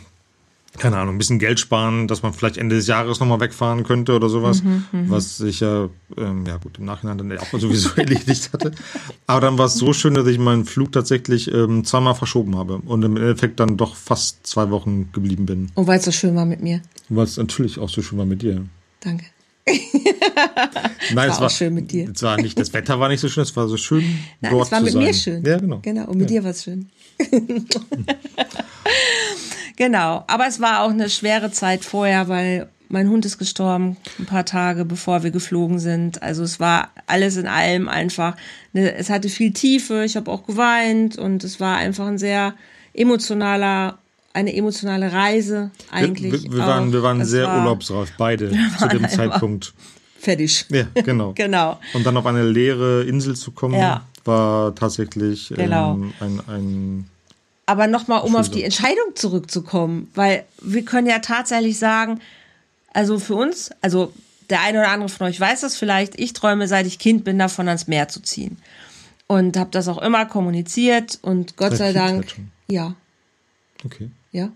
keine Ahnung, ein bisschen Geld sparen, dass man vielleicht Ende des Jahres nochmal wegfahren könnte oder sowas, mhm, mhm, was ich ja, ähm, ja gut, im Nachhinein dann auch sowieso [laughs] erledigt hatte. Aber dann war es so schön, dass ich meinen Flug tatsächlich ähm, zweimal verschoben habe und im Endeffekt dann doch fast zwei Wochen geblieben bin. Und weil es so schön war mit mir. Weil es natürlich auch so schön war mit dir. Danke. [laughs] Nein, es war, schön mit dir. Es war nicht, das Wetter war nicht so schön, es war so schön. [laughs] Nein, dort es war mit sein. mir schön. Ja, genau. Genau, und mit ja. dir war es schön. Genau, aber es war auch eine schwere Zeit vorher, weil mein Hund ist gestorben, ein paar Tage bevor wir geflogen sind. Also es war alles in allem einfach, eine, es hatte viel Tiefe, ich habe auch geweint und es war einfach ein sehr emotionaler, eine emotionale Reise eigentlich. Wir, wir, wir waren, wir waren sehr war, urlaubsreif, beide [laughs] zu dem Zeitpunkt. Fertig. Ja, genau. [laughs] genau. Und dann auf eine leere Insel zu kommen, ja. war tatsächlich genau. ähm, ein, ein aber nochmal, um auf die Entscheidung zurückzukommen, weil wir können ja tatsächlich sagen, also für uns, also der eine oder andere von euch weiß das vielleicht, ich träume, seit ich Kind bin, davon ans Meer zu ziehen. Und habe das auch immer kommuniziert und Gott sei Dank, ja. Okay. Ja.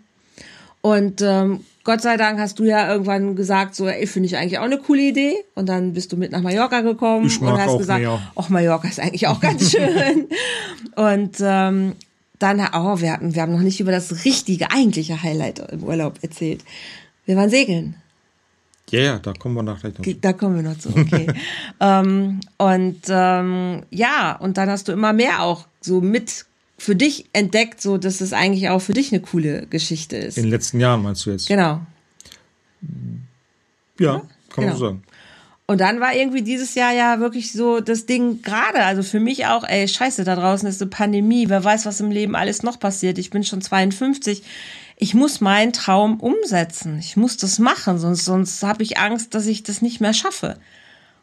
Und ähm, Gott sei Dank hast du ja irgendwann gesagt, so, ey, finde ich eigentlich auch eine coole Idee. Und dann bist du mit nach Mallorca gekommen und hast gesagt, ach, Mallorca ist eigentlich auch ganz [laughs] schön. und ähm, dann, oh, wir, hatten, wir haben noch nicht über das richtige, eigentliche Highlight im Urlaub erzählt. Wir waren segeln. Ja, yeah, da kommen wir noch gleich noch zu. Da kommen wir noch zu, okay. [laughs] ähm, und ähm, ja, und dann hast du immer mehr auch so mit für dich entdeckt, so dass es eigentlich auch für dich eine coole Geschichte ist. In den letzten Jahren meinst du jetzt? Genau. Ja, kann genau. man so sagen. Und dann war irgendwie dieses Jahr ja wirklich so das Ding gerade, also für mich auch, ey, scheiße, da draußen ist eine Pandemie, wer weiß, was im Leben alles noch passiert. Ich bin schon 52. Ich muss meinen Traum umsetzen. Ich muss das machen, sonst, sonst habe ich Angst, dass ich das nicht mehr schaffe.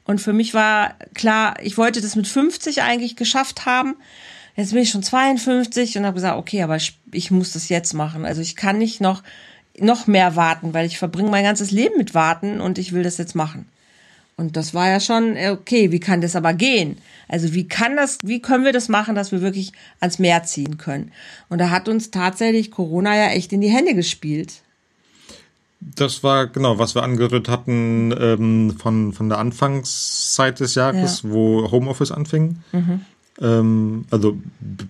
Und für mich war klar, ich wollte das mit 50 eigentlich geschafft haben. Jetzt bin ich schon 52 und habe gesagt, okay, aber ich, ich muss das jetzt machen. Also ich kann nicht noch, noch mehr warten, weil ich verbringe mein ganzes Leben mit Warten und ich will das jetzt machen. Und das war ja schon, äh, okay, wie kann das aber gehen? Also wie kann das, wie können wir das machen, dass wir wirklich ans Meer ziehen können? Und da hat uns tatsächlich Corona ja echt in die Hände gespielt. Das war genau, was wir angerührt hatten ähm, von, von der Anfangszeit des Jahres, ja. wo Homeoffice anfing. Mhm. Ähm, also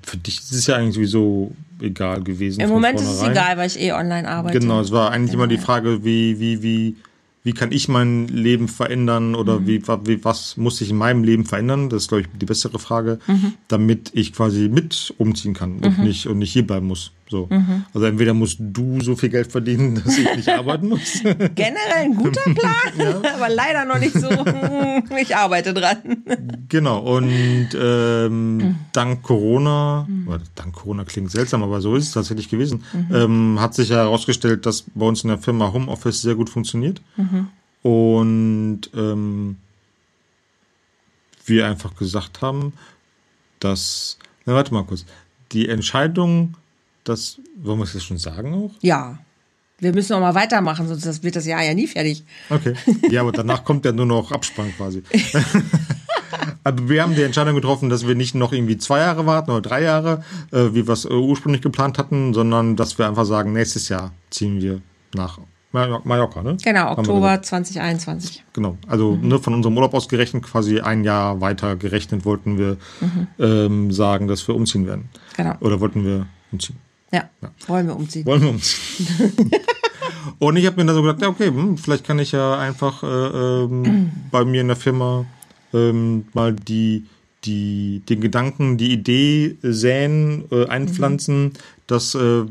für dich ist es ja eigentlich sowieso egal gewesen. Im Moment ist es egal, weil ich eh online arbeite. Genau, es war eigentlich genau. immer die Frage, wie, wie, wie wie kann ich mein Leben verändern oder mhm. wie, wie, was muss ich in meinem Leben verändern? Das ist, glaube ich, die bessere Frage, mhm. damit ich quasi mit umziehen kann und, mhm. nicht, und nicht hier bleiben muss. So. Mhm. Also entweder musst du so viel Geld verdienen, [laughs] dass ich nicht arbeiten muss. [laughs] Generell ein guter [laughs] Plan, ja. aber leider noch nicht so. ich arbeite dran. Genau, und ähm, mhm. dank Corona, mhm. oder dank Corona klingt seltsam, aber so ist es tatsächlich gewesen, mhm. ähm, hat sich ja herausgestellt, dass bei uns in der Firma Homeoffice sehr gut funktioniert. Mhm. Und ähm, wir einfach gesagt haben, dass, na warte mal kurz, die Entscheidung das, wollen wir es jetzt schon sagen auch? Ja. Wir müssen noch mal weitermachen, sonst wird das Jahr ja nie fertig. Okay. Ja, aber danach kommt ja nur noch Abspann quasi. Aber [laughs] wir haben die Entscheidung getroffen, dass wir nicht noch irgendwie zwei Jahre warten oder drei Jahre, äh, wie wir es äh, ursprünglich geplant hatten, sondern dass wir einfach sagen, nächstes Jahr ziehen wir nach Mallorca, ne? Genau, Oktober 2021. Genau, also mhm. ne, von unserem Urlaub aus gerechnet, quasi ein Jahr weiter gerechnet, wollten wir mhm. ähm, sagen, dass wir umziehen werden. Genau. Oder wollten wir umziehen. Ja, ja. wollen wir umziehen. Wollen wir umziehen. [laughs] Und ich habe mir dann so gedacht, ja, okay, hm, vielleicht kann ich ja einfach äh, ähm, [clears throat] bei mir in der Firma ähm, mal die, die, den Gedanken, die Idee säen, äh, einpflanzen, mhm. dass äh,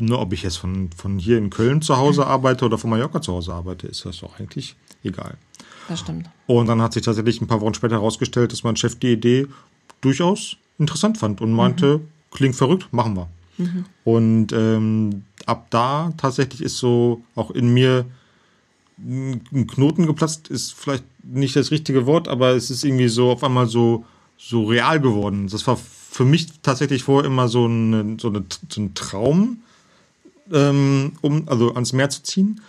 nur ob ich jetzt von, von hier in Köln zu Hause arbeite oder von Mallorca zu Hause arbeite, ist das doch eigentlich egal. Das stimmt. Und dann hat sich tatsächlich ein paar Wochen später herausgestellt, dass mein Chef die Idee durchaus interessant fand und meinte, mhm. klingt verrückt, machen wir. Mhm. Und ähm, ab da tatsächlich ist so auch in mir ein Knoten geplatzt, ist vielleicht nicht das richtige Wort, aber es ist irgendwie so auf einmal so, so real geworden. Das war für mich tatsächlich vorher immer so, eine, so, eine, so ein Traum, ähm, um also ans Meer zu ziehen.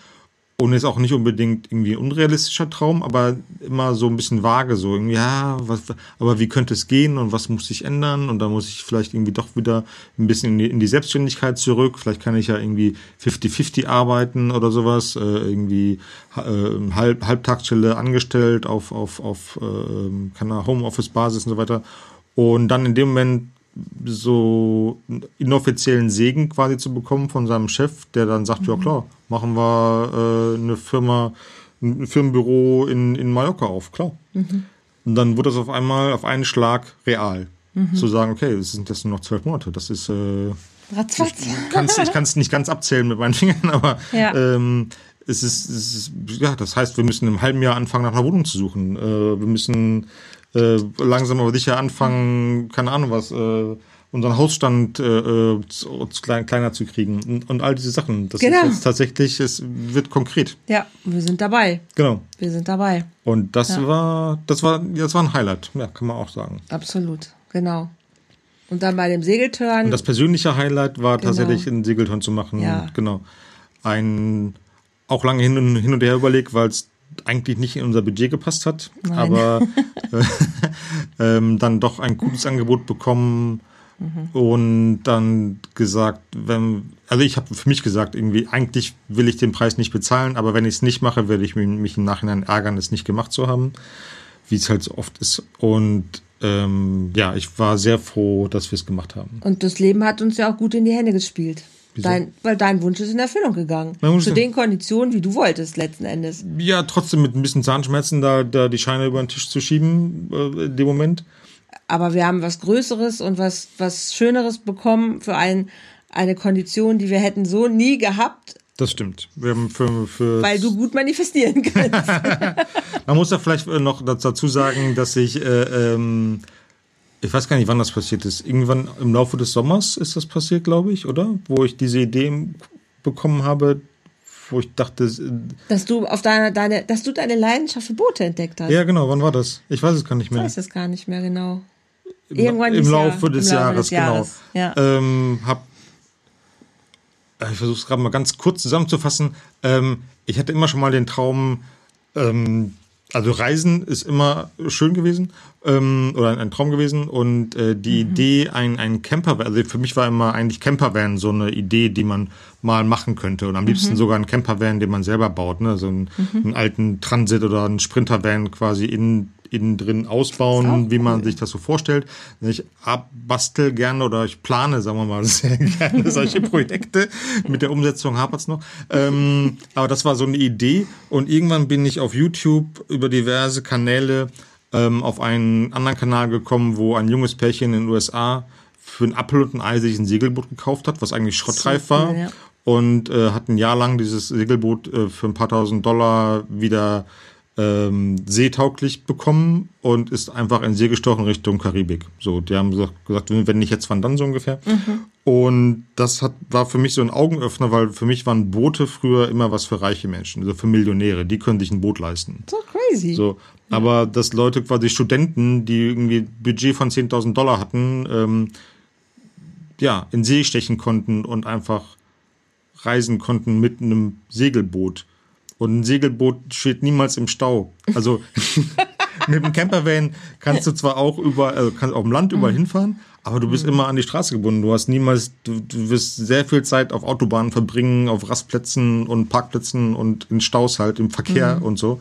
Und ist auch nicht unbedingt irgendwie unrealistischer Traum, aber immer so ein bisschen vage, so irgendwie, ja, was, aber wie könnte es gehen und was muss sich ändern? Und da muss ich vielleicht irgendwie doch wieder ein bisschen in die, in die Selbstständigkeit zurück. Vielleicht kann ich ja irgendwie 50-50 arbeiten oder sowas, äh, irgendwie äh, halb, Halbtagsstelle angestellt auf, auf, auf äh, Homeoffice-Basis und so weiter. Und dann in dem Moment so inoffiziellen Segen quasi zu bekommen von seinem Chef, der dann sagt, mhm. ja klar, machen wir äh, eine Firma, ein Firmenbüro in, in Mallorca auf, klar. Mhm. Und dann wurde das auf einmal auf einen Schlag real. Mhm. Zu sagen, okay, das sind jetzt nur noch zwölf Monate. Das ist äh, Ratzfatz. Ich kann es nicht ganz abzählen mit meinen [laughs] Fingern, aber ja. ähm, es, ist, es ist, ja, das heißt, wir müssen im halben Jahr anfangen, nach einer Wohnung zu suchen. Äh, wir müssen äh, langsam aber sicher anfangen, keine Ahnung was, äh, unseren Hausstand äh, zu, zu klein, kleiner zu kriegen und, und, all diese Sachen. Das genau. ist jetzt tatsächlich, es wird konkret. Ja, wir sind dabei. Genau. Wir sind dabei. Und das ja. war, das war, das war ein Highlight, ja, kann man auch sagen. Absolut, genau. Und dann bei dem Segeltörn. Und das persönliche Highlight war genau. tatsächlich, einen Segeltörn zu machen. Ja. Genau. Ein, auch lange hin und, hin und her überlegt, weil es eigentlich nicht in unser Budget gepasst hat, Nein. aber [laughs] äh, [laughs] ähm, dann doch ein gutes Angebot bekommen mhm. und dann gesagt, wenn, also ich habe für mich gesagt, irgendwie eigentlich will ich den Preis nicht bezahlen, aber wenn ich es nicht mache, werde ich mich im Nachhinein ärgern, es nicht gemacht zu haben, wie es halt so oft ist. Und ähm, ja, ich war sehr froh, dass wir es gemacht haben. Und das Leben hat uns ja auch gut in die Hände gespielt. Dein, weil dein Wunsch ist in Erfüllung gegangen. Zu den Konditionen, wie du wolltest, letzten Endes. Ja, trotzdem mit ein bisschen Zahnschmerzen, da, da die Scheine über den Tisch zu schieben, äh, in dem Moment. Aber wir haben was Größeres und was, was Schöneres bekommen für ein, eine Kondition, die wir hätten so nie gehabt. Das stimmt. Wir haben für, für Weil du gut manifestieren [laughs] kannst. Man muss da vielleicht noch dazu sagen, dass ich äh, ähm, ich weiß gar nicht, wann das passiert ist. Irgendwann im Laufe des Sommers ist das passiert, glaube ich, oder? Wo ich diese Idee bekommen habe, wo ich dachte, dass du auf deine, deine, dass du deine Leidenschaft für Boote entdeckt hast. Ja, genau. Wann war das? Ich weiß es gar nicht mehr. Ich weiß es gar nicht mehr genau. Irgendwann im, Laufe Jahr, des, im Jahres, des Jahres, genau. Ja. Ähm, hab, äh, ich versuche es gerade mal ganz kurz zusammenzufassen. Ähm, ich hatte immer schon mal den Traum, ähm, also Reisen ist immer schön gewesen ähm, oder ein, ein, Traum gewesen und äh, die mhm. Idee, ein, ein Camper, also für mich war immer eigentlich Campervan so eine Idee, die man mal machen könnte und am liebsten mhm. sogar ein Campervan, den man selber baut, ne? so einen, mhm. einen alten Transit oder einen Sprintervan quasi in innen drin ausbauen, wie man sich das so vorstellt. Ich bastel gerne oder ich plane, sagen wir mal, [laughs] sehr gerne solche Projekte. Mit der Umsetzung hapert es noch. Ähm, aber das war so eine Idee. Und irgendwann bin ich auf YouTube über diverse Kanäle ähm, auf einen anderen Kanal gekommen, wo ein junges Pärchen in den USA für ein Apfel und ein Ei sich ein Segelboot gekauft hat, was eigentlich schrottreif war. Ja. Und äh, hat ein Jahr lang dieses Segelboot äh, für ein paar tausend Dollar wieder ähm, seetauglich bekommen und ist einfach in See gestochen Richtung Karibik. So, die haben gesagt, wenn nicht jetzt, wann dann so ungefähr. Mhm. Und das hat, war für mich so ein Augenöffner, weil für mich waren Boote früher immer was für reiche Menschen, also für Millionäre. Die können sich ein Boot leisten. So crazy. So, aber dass Leute quasi Studenten, die irgendwie Budget von 10.000 Dollar hatten, ähm, ja, in See stechen konnten und einfach reisen konnten mit einem Segelboot. Und ein Segelboot steht niemals im Stau. Also [laughs] mit dem Campervan kannst du zwar auch über, also kannst auf dem Land überall Mhm. hinfahren, aber du bist immer an die Straße gebunden. Du hast niemals, du, du wirst sehr viel Zeit auf Autobahnen verbringen, auf Rastplätzen und Parkplätzen und in Staus halt, im Verkehr Mhm. und so.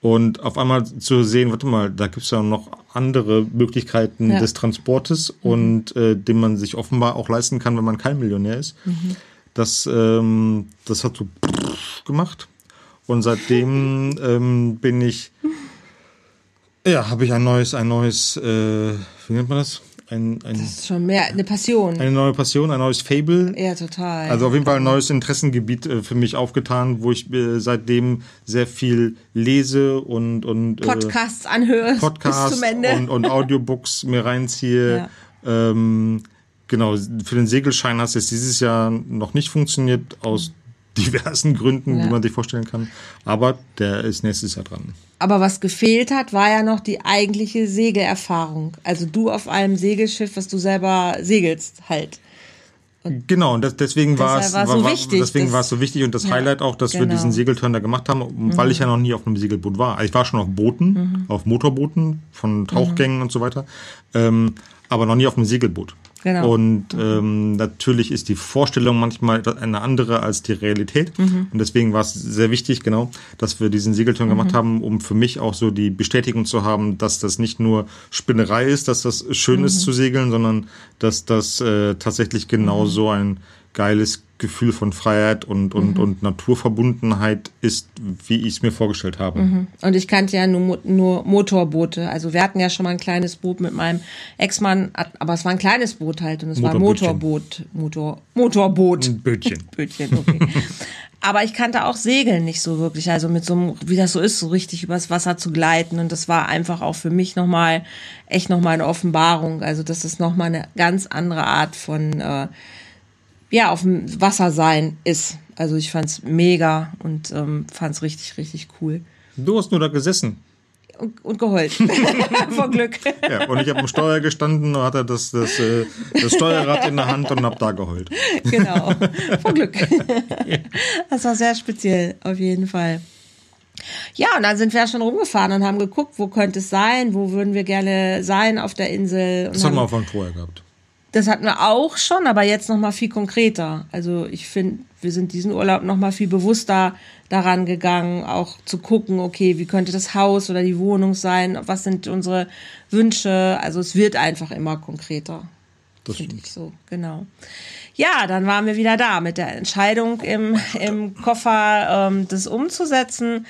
Und auf einmal zu sehen, warte mal, da gibt's ja noch andere Möglichkeiten Ja. Mhm. des Transportes und äh, den man sich offenbar auch leisten kann, wenn man kein Millionär ist. Mhm. Das, ähm, das hat so gemacht. Und seitdem ähm, bin ich, ja, habe ich ein neues, ein neues, äh, wie nennt man das? Ein, ein, Das ist schon mehr eine Passion. eine neue Passion, ein neues Fable. ja, total. Also auf jeden Fall ein neues Interessengebiet äh, für mich aufgetan, wo ich äh, seitdem sehr viel lese und, und äh, Podcasts anhörst bis Podcasts zum Ende. und, und Audiobooks mir reinziehe. Ähm, genau, für den Segelschein hat es jetzt dieses Jahr noch nicht funktioniert, aus diversen Gründen, Ja. die man sich vorstellen kann. Aber der ist nächstes Jahr dran. Aber was gefehlt hat, war ja noch die eigentliche Segelerfahrung. Also du auf einem Segelschiff, was du selber segelst, halt. Genau, und das, deswegen war es war so wichtig, deswegen war es so wichtig und das Ja, Highlight auch, dass wir genau. diesen Segelturn da gemacht haben, weil ich ja noch nie auf einem Segelboot war. Also Ich war schon auf Booten, Mhm. auf Motorbooten von Tauchgängen und so weiter, ähm, aber noch nie auf einem Segelboot. Genau. Und ähm, natürlich ist die Vorstellung manchmal eine andere als die Realität. Mhm. Und deswegen war es sehr wichtig, genau, dass wir diesen Segelturn Mhm. gemacht haben, um für mich auch so die Bestätigung zu haben, dass das nicht nur Spinnerei ist, dass das schön Mhm. ist zu segeln, sondern dass das äh, tatsächlich genau Mhm. so ein geiles Gefühl von Freiheit und, und, Mhm. und Naturverbundenheit ist, wie ich es mir vorgestellt habe. Mhm. Und ich kannte ja nur, nur Motorboote. Also wir hatten ja schon mal ein kleines Boot mit meinem Ex-Mann, aber es war ein kleines Boot halt und es war. Motorboot. Motor, Motorboot. Ein Bötchen. [laughs] Bötchen, okay. Aber ich kannte auch Segeln nicht so wirklich, also mit so einem, wie das so ist, so richtig übers Wasser zu gleiten. Und das war einfach auch für mich nochmal, echt nochmal eine Offenbarung. Also, dass es nochmal eine ganz andere Art von, äh, ja, auf dem Wasser sein ist. Also, ich fand's mega und ähm, fand's richtig, richtig cool. Du hast nur da gesessen. Und, und geheult. [laughs] Vor Glück. Ja, und ich habe am Steuer gestanden und hatte das, das, äh, das Steuerrad in der Hand und hab da geheult. genau. [laughs] Vor Glück. Das war sehr speziell, auf jeden Fall. Ja, und dann sind wir schon rumgefahren und haben geguckt, wo könnte es sein, wo würden wir gerne sein auf der Insel. Und Das haben wir auch von vorher gehabt. Das hatten wir auch schon, aber jetzt noch mal viel konkreter. Also ich finde, wir sind diesen Urlaub noch mal viel bewusster daran gegangen, auch zu gucken, okay, wie könnte das Haus oder die Wohnung sein, was sind unsere Wünsche. Also es wird einfach immer konkreter. Das Finde stimmt. ich so, genau. Ja, dann waren wir wieder da mit der Entscheidung im, im Koffer, ähm, das umzusetzen.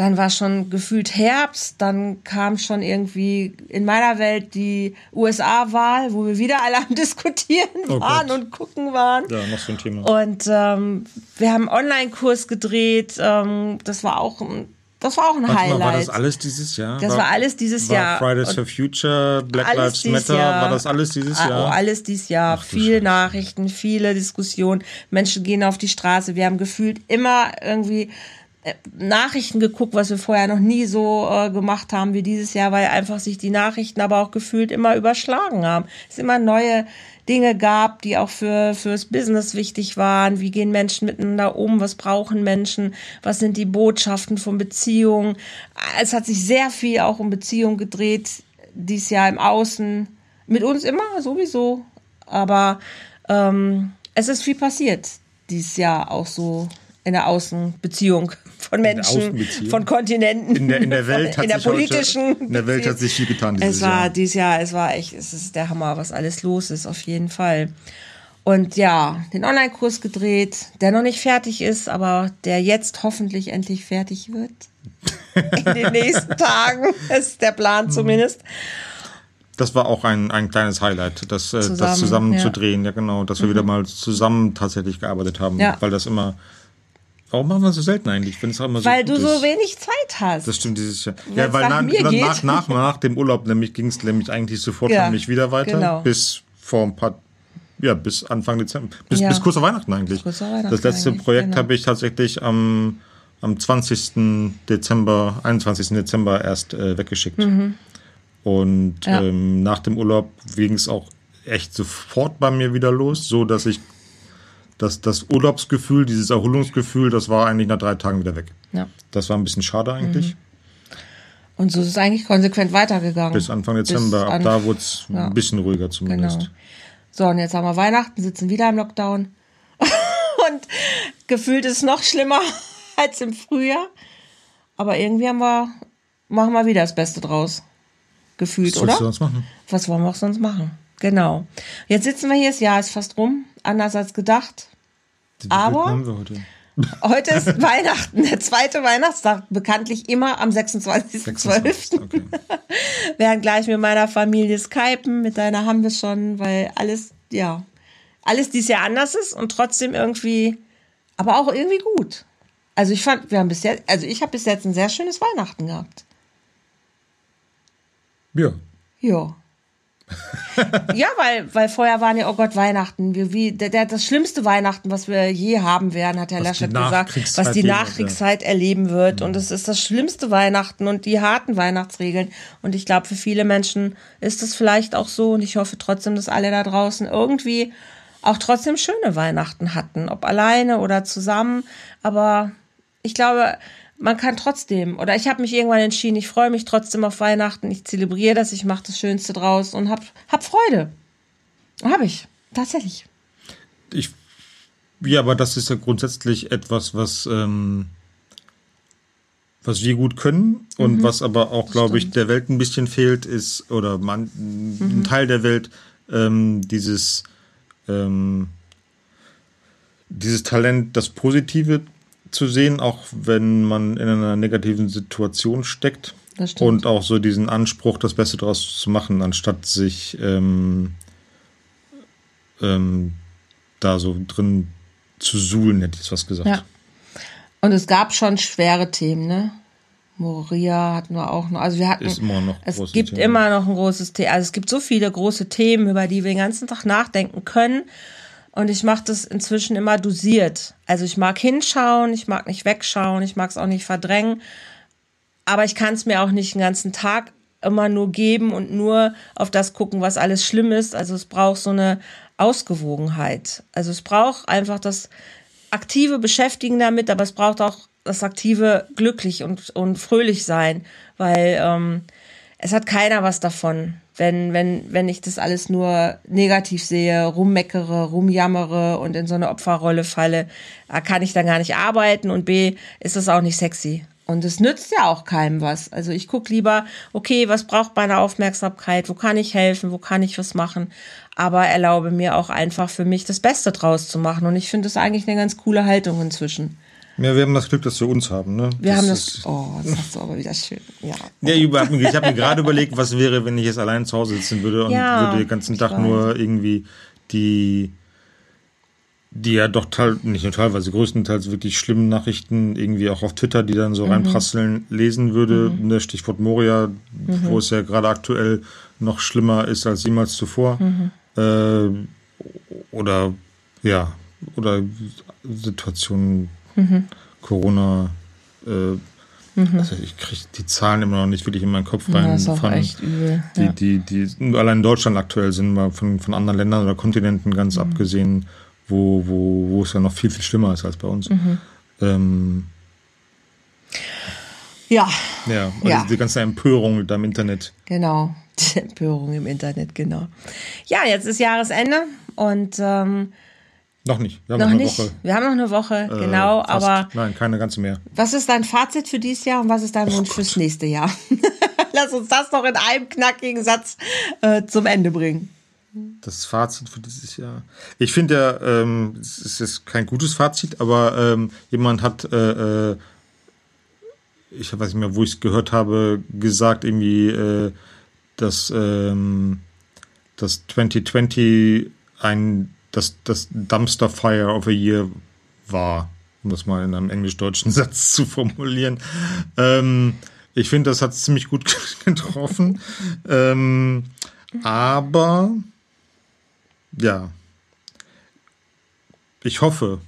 Dann war schon gefühlt Herbst, dann kam schon irgendwie in meiner Welt die USA-Wahl, wo wir wieder alle am [laughs] Diskutieren Oh waren Gott. und gucken waren. Ja, noch so ein Thema. Und ähm, wir haben einen Online-Kurs gedreht. Ähm, das war auch ein, das war auch ein Warte Highlight. mal, war das alles dieses Jahr? Das war alles dieses war Jahr. Fridays for Future, Black Lives Matter, Jahr. war das alles dieses Ah, Jahr? Oh, alles dieses Jahr. Ach viele. Nachrichten, viele Diskussionen. Menschen gehen auf die Straße. Wir haben gefühlt immer irgendwie Nachrichten geguckt, was wir vorher noch nie so äh, gemacht haben wie dieses Jahr, weil einfach sich die Nachrichten aber auch gefühlt immer überschlagen haben. Es immer neue Dinge gab, die auch für fürs Business wichtig waren. Wie gehen Menschen miteinander um? Was brauchen Menschen? Was sind die Botschaften von Beziehungen? Es hat sich sehr viel auch um Beziehungen gedreht dieses Jahr im Außen. Mit uns immer sowieso, aber ähm, es ist viel passiert dieses Jahr auch so in der Außenbeziehung von der Menschen, von Kontinenten, in der, in der Welt [laughs] hat in der sich heute- politischen, in der Welt hat sich viel getan dieses es war Jahr. dieses Jahr, es war echt, es ist der Hammer, was alles los ist, auf jeden Fall. Und ja, den Online-Kurs gedreht, der noch nicht fertig ist, aber der jetzt hoffentlich endlich fertig wird. In den [laughs] nächsten Tagen ist der Plan Mhm. zumindest. Das war auch ein, ein kleines Highlight, das, äh, Zusammen, das zusammen ja. Mhm. zu drehen, ja genau, dass wir wieder mal zusammen tatsächlich gearbeitet haben, Ja. weil das immer, warum machen wir so selten eigentlich, wenn es immer so Weil du so ist. wenig Zeit hast. Das stimmt dieses Jahr. Wenn's Ja, weil nach nach, mir nach, nach, nach, nach dem Urlaub nämlich ging es nämlich eigentlich sofort Ja, für mich wieder weiter, genau. bis vor ein paar, ja, bis Anfang Dezember, bis, Ja. bis kurz vor Weihnachten eigentlich. kurz vor Weihnachten das letzte eigentlich, Projekt genau. habe ich tatsächlich am, am 20. Dezember, 21. Dezember erst äh, weggeschickt. Und Mhm. Ja. ähm, nach dem Urlaub ging es auch echt sofort bei mir wieder los, so dass ich das, das Urlaubsgefühl, dieses Erholungsgefühl, das war eigentlich nach drei Tagen wieder weg. Ja. Das war ein bisschen schade eigentlich. Und so ist es eigentlich konsequent weitergegangen. Bis Anfang Dezember. Bis Ab da wurde es ja. ein bisschen ruhiger zumindest. Genau. So, und jetzt haben wir Weihnachten, sitzen wieder im Lockdown. [laughs] und gefühlt ist es noch schlimmer [laughs] als im Frühjahr. Aber irgendwie haben wir, machen wir wieder das Beste draus. Gefühlt, Was oder? Was sonst machen? Was wollen wir auch sonst machen? Genau. Jetzt sitzen wir hier, das Jahr ist fast rum. Anders als gedacht. Wie Aber. Haben wir heute? Heute ist [laughs] Weihnachten, der zweite Weihnachtstag, bekanntlich immer am 26.12. 26, okay. [laughs] Werden gleich mit meiner Familie skypen, mit deiner haben wir schon, weil alles, ja, alles dieses Jahr anders ist und trotzdem irgendwie, aber auch irgendwie gut. Also ich fand, wir haben bis jetzt, also ich habe bis jetzt ein sehr schönes Weihnachten gehabt. Ja. Ja. Ja, weil, weil vorher waren ja, oh Gott, Weihnachten. Wie, wie, der, der, das schlimmste Weihnachten, was wir je haben werden, hat Herr Laschet gesagt, was die Nachkriegszeit erleben wird. Ja. Und es ist das schlimmste Weihnachten und die harten Weihnachtsregeln. Und ich glaube, für viele Menschen ist es vielleicht auch so. Und ich hoffe trotzdem, dass alle da draußen irgendwie auch trotzdem schöne Weihnachten hatten. Ob alleine oder zusammen. Aber ich glaube, man kann trotzdem, oder ich habe mich irgendwann entschieden, ich freue mich trotzdem auf Weihnachten, ich zelebriere das, ich mache das Schönste draus und hab, hab Freude. Habe ich, tatsächlich. Ich, ja, aber das ist ja grundsätzlich etwas, was, ähm, was wir gut können und mhm. was aber auch, glaube ich, der Welt ein bisschen fehlt, ist, oder man, mhm. ein Teil der Welt, ähm, dieses, ähm, dieses Talent, das Positive zu sehen, auch wenn man in einer negativen Situation steckt. Und auch so diesen Anspruch, das Beste daraus zu machen, anstatt sich ähm, ähm, da so drin zu suhlen, hätte ich was gesagt. Ja. Und es gab schon schwere Themen, ne? Moria hatten wir auch noch. Also wir hatten. Es gibt Thema. immer noch ein großes Thema. Also es gibt so viele große Themen, über die wir den ganzen Tag nachdenken können. Und ich mache das inzwischen immer dosiert. Also ich mag hinschauen, ich mag nicht wegschauen, ich mag es auch nicht verdrängen. Aber ich kann es mir auch nicht den ganzen Tag immer nur geben und nur auf das gucken, was alles schlimm ist. Also es braucht so eine Ausgewogenheit. Also es braucht einfach das aktive Beschäftigen damit, aber es braucht auch das aktive glücklich und, und fröhlich sein, weil ähm, es hat keiner was davon, wenn, wenn, wenn ich das alles nur negativ sehe, rummeckere, rumjammere und in so eine Opferrolle falle, da kann ich dann gar nicht arbeiten und B, ist das auch nicht sexy. Und es nützt ja auch keinem was. Also ich gucke lieber, okay, was braucht meine Aufmerksamkeit, wo kann ich helfen, wo kann ich was machen, aber erlaube mir auch einfach für mich das Beste draus zu machen. Und ich finde das eigentlich eine ganz coole Haltung inzwischen. Ja, wir haben das Glück, dass wir uns haben, ne? Wir das haben das. Oh, das hast du aber wieder schön. Ja, ja ich habe mir gerade überlegt, was wäre, wenn ich jetzt allein zu Hause sitzen würde und ja, würde den ganzen Tag nur irgendwie die, die ja doch teil, nicht nur teilweise, größtenteils wirklich schlimmen Nachrichten irgendwie auch auf Twitter, die dann so mhm. reinprasseln, lesen würde. Mhm. Ne, Stichwort Moria, mhm. wo es ja gerade aktuell noch schlimmer ist als jemals zuvor. Mhm. Äh, oder ja, oder Situationen mhm. Corona. Äh, mhm. also ich kriege die Zahlen immer noch nicht wirklich in meinen Kopf rein. Ja, ist auch von, echt übel. Die, ja. die, die, die allein in Deutschland aktuell sind, mal von, von anderen Ländern oder Kontinenten ganz mhm. abgesehen, wo, wo, wo es ja noch viel, viel schlimmer ist als bei uns. Mhm. Ähm, ja. Ja, und ja. die ganze Empörung da im Internet. Genau, [laughs] die Empörung im Internet, genau. Ja, jetzt ist Jahresende und ähm, noch nicht. Wir haben noch, noch eine nicht. Woche. Wir haben noch eine Woche, äh, genau, fast. aber. Nein, keine ganze mehr. Was ist dein Fazit für dieses Jahr und was ist dein oh Wunsch Gott. fürs nächste Jahr? [laughs] Lass uns das noch in einem knackigen Satz äh, zum Ende bringen. Das Fazit für dieses Jahr. Ich finde ja, ähm, es ist kein gutes Fazit, aber ähm, jemand hat, äh, äh ich weiß nicht mehr, wo ich es gehört habe, gesagt, irgendwie, äh, dass, ähm, dass 2020 ein das, das Dumpster Fire of a Year war, um das mal in einem englisch-deutschen [laughs] Satz zu formulieren. Ähm, ich finde, das hat es ziemlich gut [laughs] getroffen. Ähm, aber ja, ich hoffe,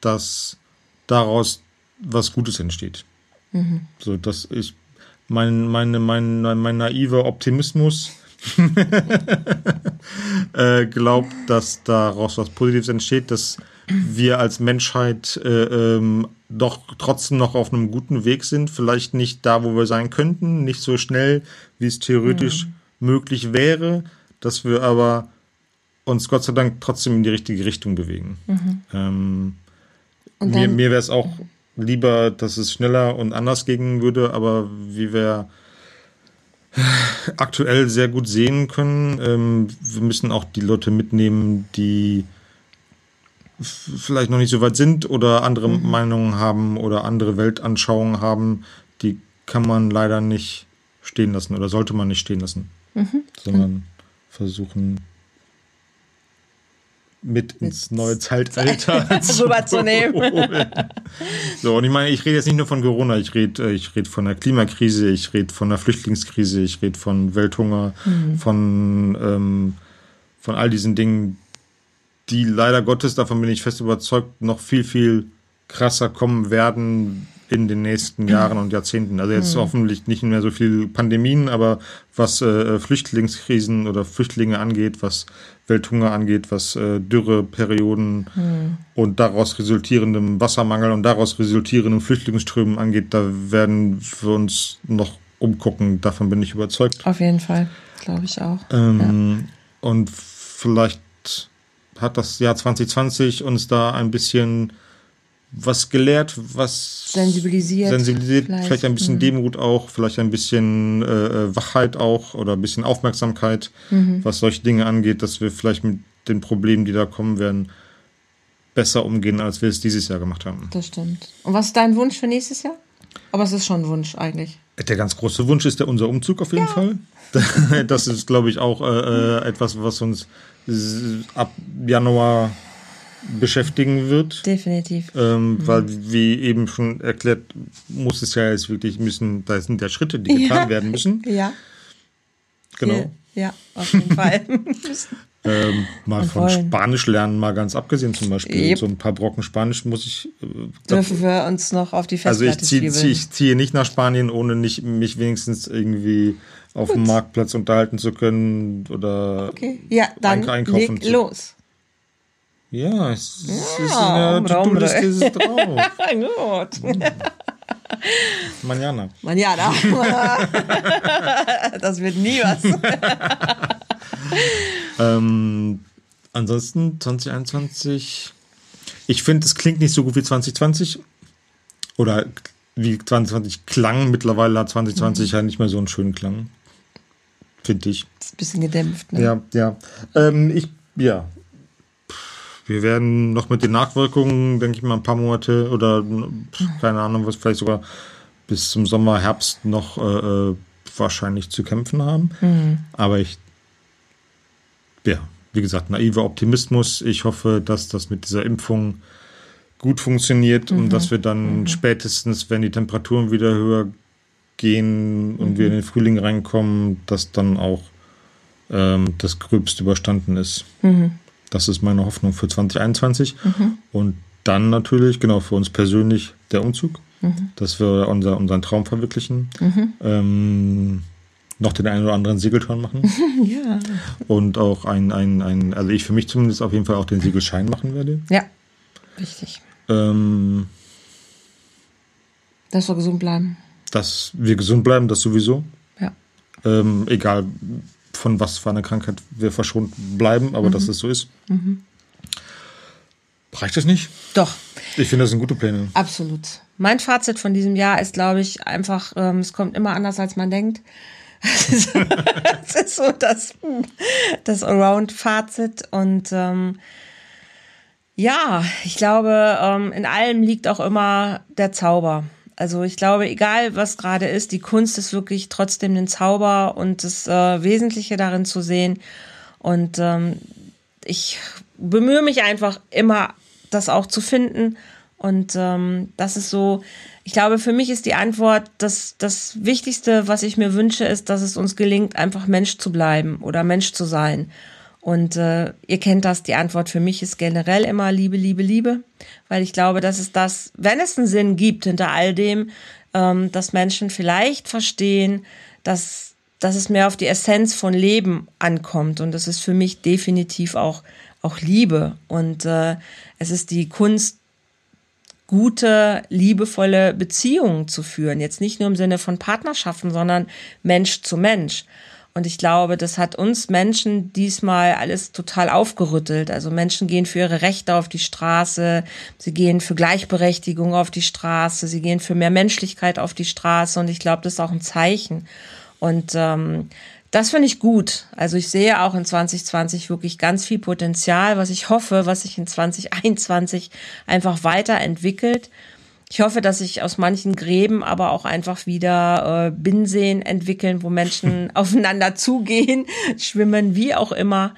dass daraus was Gutes entsteht. Mhm. So, dass ich mein, meine, mein, mein naiver Optimismus [laughs] äh, glaubt, dass daraus was Positives entsteht, dass wir als Menschheit äh, ähm, doch trotzdem noch auf einem guten Weg sind. Vielleicht nicht da, wo wir sein könnten, nicht so schnell, wie es theoretisch mhm. möglich wäre, dass wir aber uns Gott sei Dank trotzdem in die richtige Richtung bewegen. Mhm. Ähm, mir mir wäre es auch lieber, dass es schneller und anders gehen würde, aber wie wir aktuell sehr gut sehen können, ähm, wir müssen auch die Leute mitnehmen, die vielleicht noch nicht so weit sind oder andere mhm. Meinungen haben oder andere Weltanschauungen haben, die kann man leider nicht stehen lassen oder sollte man nicht stehen lassen, mhm. sondern versuchen mit ins neue Zeitalter [laughs] rüberzunehmen. [laughs] so, und ich meine, ich rede jetzt nicht nur von Corona, ich rede, äh, ich rede von der Klimakrise, ich rede von der Flüchtlingskrise, ich rede von Welthunger, mhm. von, ähm, von all diesen Dingen, die leider Gottes, davon bin ich fest überzeugt, noch viel, viel krasser kommen werden, in den nächsten Jahren und Jahrzehnten. Also jetzt mhm. hoffentlich nicht mehr so viel Pandemien, aber was äh, Flüchtlingskrisen oder Flüchtlinge angeht, was Welthunger angeht, was äh, Dürreperioden mhm. und daraus resultierendem Wassermangel und daraus resultierenden Flüchtlingsströmen angeht, da werden wir uns noch umgucken. Davon bin ich überzeugt. Auf jeden Fall, glaube ich auch. Ähm, ja. Und vielleicht hat das Jahr 2020 uns da ein bisschen was gelehrt, was sensibilisiert, sensibilisiert vielleicht, vielleicht ein bisschen mhm. Demut auch, vielleicht ein bisschen äh, äh, Wachheit auch oder ein bisschen Aufmerksamkeit, mhm. was solche Dinge angeht, dass wir vielleicht mit den Problemen, die da kommen werden, besser umgehen, als wir es dieses Jahr gemacht haben. Das stimmt. Und was ist dein Wunsch für nächstes Jahr? Aber es ist schon ein Wunsch eigentlich. Der ganz große Wunsch ist der unser Umzug auf jeden ja. Fall. [laughs] Das ist, glaube ich, auch äh, äh etwas, was uns ab Januar beschäftigen wird. Definitiv. Ähm, mhm. Weil, wie eben schon erklärt, muss es ja jetzt wirklich müssen, da sind ja Schritte, die getan ja. werden müssen. [laughs] Ja. Genau. Ja, auf jeden Fall. [laughs] ähm, mal Und von wollen. Spanisch lernen, mal ganz abgesehen zum Beispiel. Yep. So ein paar Brocken Spanisch muss ich. Äh, Dürfen wir uns noch auf die Festplatte Also ich ziehe zieh, ich ziehe nicht nach Spanien, ohne nicht mich wenigstens irgendwie auf Gut. dem Marktplatz unterhalten zu können oder okay. ja, dann einkaufen leg los. Ja, es, ja, ist in der To-Do-Liste ist es drauf. [laughs] Gut. Manjana. Manjana. [laughs] das wird nie was. [laughs] ähm, ansonsten 2021. Ich finde, es klingt nicht so gut wie 2020. Oder wie 2020 klang. Mittlerweile hat 2020 mhm. halt nicht mehr so einen schönen Klang. Finde ich. Das ist ein bisschen gedämpft, ne? Ja, ja. Ähm, ich, ja, wir werden noch mit den Nachwirkungen, denke ich mal, ein paar Monate oder keine Ahnung, was vielleicht sogar bis zum Sommer, Herbst noch äh, äh, wahrscheinlich zu kämpfen haben. Mhm. Aber ich, ja, wie gesagt, naiver Optimismus. Ich hoffe, dass das mit dieser Impfung gut funktioniert mhm. und dass wir dann mhm. spätestens, wenn die Temperaturen wieder höher gehen und wir in den Frühling reinkommen, dass dann auch ähm, das Gröbste überstanden ist. Mhm. Das ist meine Hoffnung für 2021. Mhm. Und dann natürlich, genau, für uns persönlich der Umzug, mhm. dass wir unser, unseren Traum verwirklichen. Mhm. Ähm, noch den einen oder anderen Segelturn machen. [laughs] ja. Und auch ein, ein, ein, also ich für mich zumindest auf jeden Fall auch den Segelschein machen werde. Ja, wichtig. Ähm, dass wir gesund bleiben. Dass wir gesund bleiben, das sowieso. Ja. Ähm, egal von was für einer Krankheit wir verschont bleiben, aber mhm. dass es so ist. Mhm. Reicht das nicht? Doch. Ich finde, das sind gute Pläne. Absolut. Mein Fazit von diesem Jahr ist, glaube ich, einfach, ähm, es kommt immer anders, als man denkt. [laughs] das ist so das, das Around-Fazit. Und ähm, ja, ich glaube, ähm, in allem liegt auch immer der Zauber. Also ich glaube, egal was gerade ist, die Kunst ist wirklich trotzdem den Zauber und das äh, Wesentliche darin zu sehen. Und ähm, ich bemühe mich einfach immer, das auch zu finden. Und ähm, das ist so, ich glaube, für mich ist die Antwort, dass das Wichtigste, was ich mir wünsche, ist, dass es uns gelingt, einfach Mensch zu bleiben oder Mensch zu sein. Und äh, ihr kennt das, die Antwort für mich ist generell immer Liebe, Liebe, Liebe, weil ich glaube, dass es das, wenn es einen Sinn gibt hinter all dem, ähm, dass Menschen vielleicht verstehen, dass, dass es mehr auf die Essenz von Leben ankommt. Und das ist für mich definitiv auch, auch Liebe. Und äh, es ist die Kunst, gute, liebevolle Beziehungen zu führen. Jetzt nicht nur im Sinne von Partnerschaften, sondern Mensch zu Mensch. Und ich glaube, das hat uns Menschen diesmal alles total aufgerüttelt. Also Menschen gehen für ihre Rechte auf die Straße, sie gehen für Gleichberechtigung auf die Straße, sie gehen für mehr Menschlichkeit auf die Straße. Und ich glaube, das ist auch ein Zeichen. Und ähm, das finde ich gut. Also ich sehe auch in 2020 wirklich ganz viel Potenzial, was ich hoffe, was sich in 2021 einfach weiterentwickelt. Ich hoffe, dass sich aus manchen Gräben aber auch einfach wieder äh, Binnenseen entwickeln, wo Menschen [laughs] aufeinander zugehen, schwimmen, wie auch immer.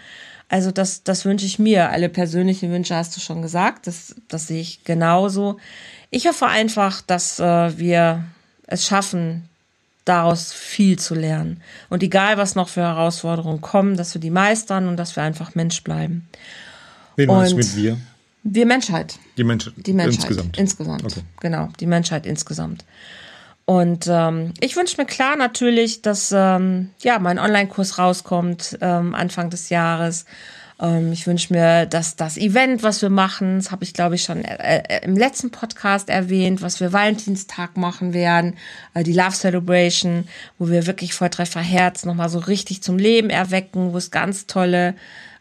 Also das, das wünsche ich mir. Alle persönlichen Wünsche hast du schon gesagt. Das, das sehe ich genauso. Ich hoffe einfach, dass äh, wir es schaffen, daraus viel zu lernen. Und egal, was noch für Herausforderungen kommen, dass wir die meistern und dass wir einfach Mensch bleiben. Wen meinst du mit wir? Wir Menschheit. Die Menschheit. Die Menschheit. Insgesamt. Insgesamt. Okay. Genau, die Menschheit insgesamt. Und ähm, ich wünsche mir klar natürlich, dass ähm, ja mein Online-Kurs rauskommt ähm, Anfang des Jahres. Ähm, ich wünsche mir, dass das Event, was wir machen, das habe ich glaube ich schon äh, äh, im letzten Podcast erwähnt, was wir Valentinstag machen werden, äh, die Love Celebration, wo wir wirklich Volltreffer Herz nochmal so richtig zum Leben erwecken, wo es ganz tolle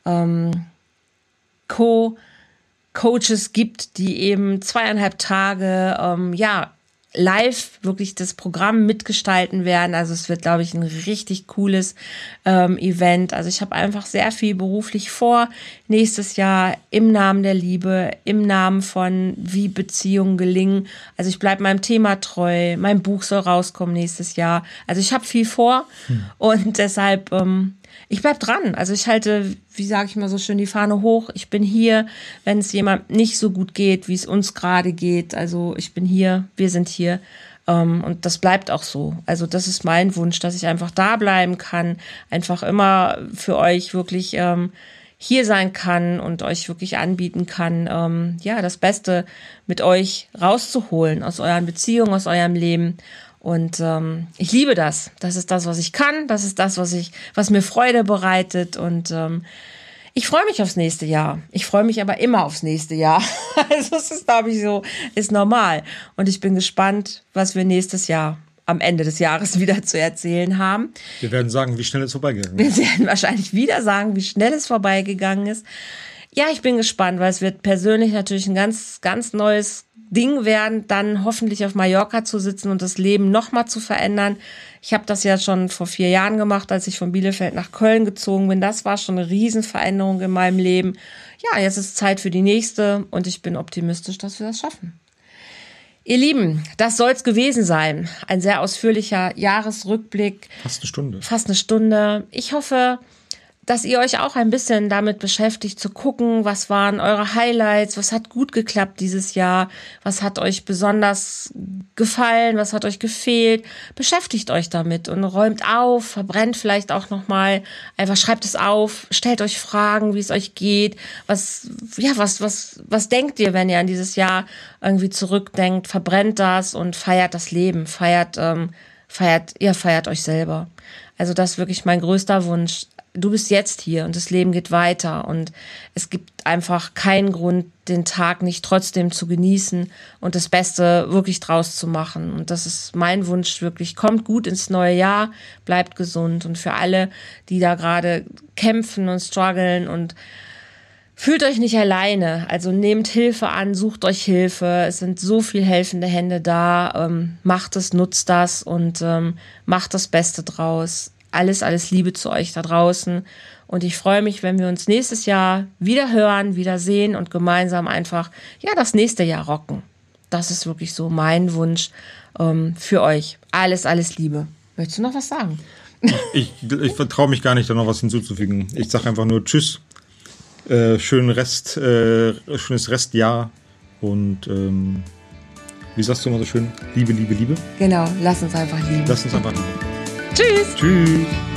ähm, Co- Coaches gibt, die eben zweieinhalb Tage, ähm, ja, live wirklich das Programm mitgestalten werden. Also es wird, glaube ich, ein richtig cooles ähm, Event. Also ich habe einfach sehr viel beruflich vor nächstes Jahr im Namen der Liebe, im Namen von wie Beziehungen gelingen. Also ich bleibe meinem Thema treu. Mein Buch soll rauskommen nächstes Jahr. Also ich habe viel vor hm. und deshalb ähm, ich bleib dran. Also ich halte, wie sage ich mal so schön, die Fahne hoch. Ich bin hier, wenn es jemand nicht so gut geht, wie es uns gerade geht. Also ich bin hier, wir sind hier. Ähm, und das bleibt auch so. Also das ist mein Wunsch, dass ich einfach da bleiben kann, einfach immer für euch wirklich ähm, hier sein kann und euch wirklich anbieten kann, ähm, ja, das Beste mit euch rauszuholen aus euren Beziehungen, aus eurem Leben. Und ähm, ich liebe das. Das ist das, was ich kann. Das ist das, was ich, was mir Freude bereitet. Und ähm, ich freue mich aufs nächste Jahr. Ich freue mich aber immer aufs nächste Jahr. [laughs] also das ist, glaube ich, so, ist normal. Und ich bin gespannt, was wir nächstes Jahr am Ende des Jahres [laughs] wieder zu erzählen haben. Wir werden sagen, wie schnell es vorbeigegangen ist. Wir werden wahrscheinlich wieder sagen, wie schnell es vorbeigegangen ist. Ja, ich bin gespannt, weil es wird persönlich natürlich ein ganz, ganz neues Ding werden, dann hoffentlich auf Mallorca zu sitzen und das Leben nochmal zu verändern. Ich habe das ja schon vor vier Jahren gemacht, als ich von Bielefeld nach Köln gezogen bin. Das war schon eine Riesenveränderung in meinem Leben. Ja, jetzt ist Zeit für die nächste und ich bin optimistisch, dass wir das schaffen. Ihr Lieben, das soll's gewesen sein. Ein sehr ausführlicher Jahresrückblick. Fast eine Stunde. Fast eine Stunde. Ich hoffe, dass ihr euch auch ein bisschen damit beschäftigt, zu gucken, was waren eure Highlights, was hat gut geklappt dieses Jahr, was hat euch besonders gefallen, was hat euch gefehlt. Beschäftigt euch damit und räumt auf, verbrennt vielleicht auch nochmal, einfach schreibt es auf, stellt euch Fragen, wie es euch geht, was, ja, was, was, was denkt ihr, wenn ihr an dieses Jahr irgendwie zurückdenkt, verbrennt das und feiert das Leben, feiert, ähm, feiert, ihr feiert euch selber. Also das ist wirklich mein größter Wunsch, du bist jetzt hier und das Leben geht weiter und es gibt einfach keinen Grund, den Tag nicht trotzdem zu genießen und das Beste wirklich draus zu machen. Und das ist mein Wunsch wirklich. Kommt gut ins neue Jahr, bleibt gesund und für alle, die da gerade kämpfen und strugglen und Fühlt euch nicht alleine, also nehmt Hilfe an, sucht euch Hilfe. Es sind so viel helfende Hände da. Ähm, macht es, nutzt das und ähm, macht das Beste draus alles, alles Liebe zu euch da draußen. Und ich freue mich, wenn wir uns nächstes Jahr wieder hören, wieder sehen und gemeinsam einfach, ja, das nächste Jahr rocken. Das ist wirklich so mein Wunsch ähm, für euch. Alles, alles Liebe. Möchtest du noch was sagen? Ich, ich vertraue mich gar nicht, da noch was hinzuzufügen. Ich sage einfach nur Tschüss. Äh, schönen Rest, äh, schönes Restjahr und ähm, wie sagst du immer so schön? Liebe, Liebe, Liebe. Genau, lass uns einfach lieben. Lass uns einfach lieben. Tschüss. Tschüss.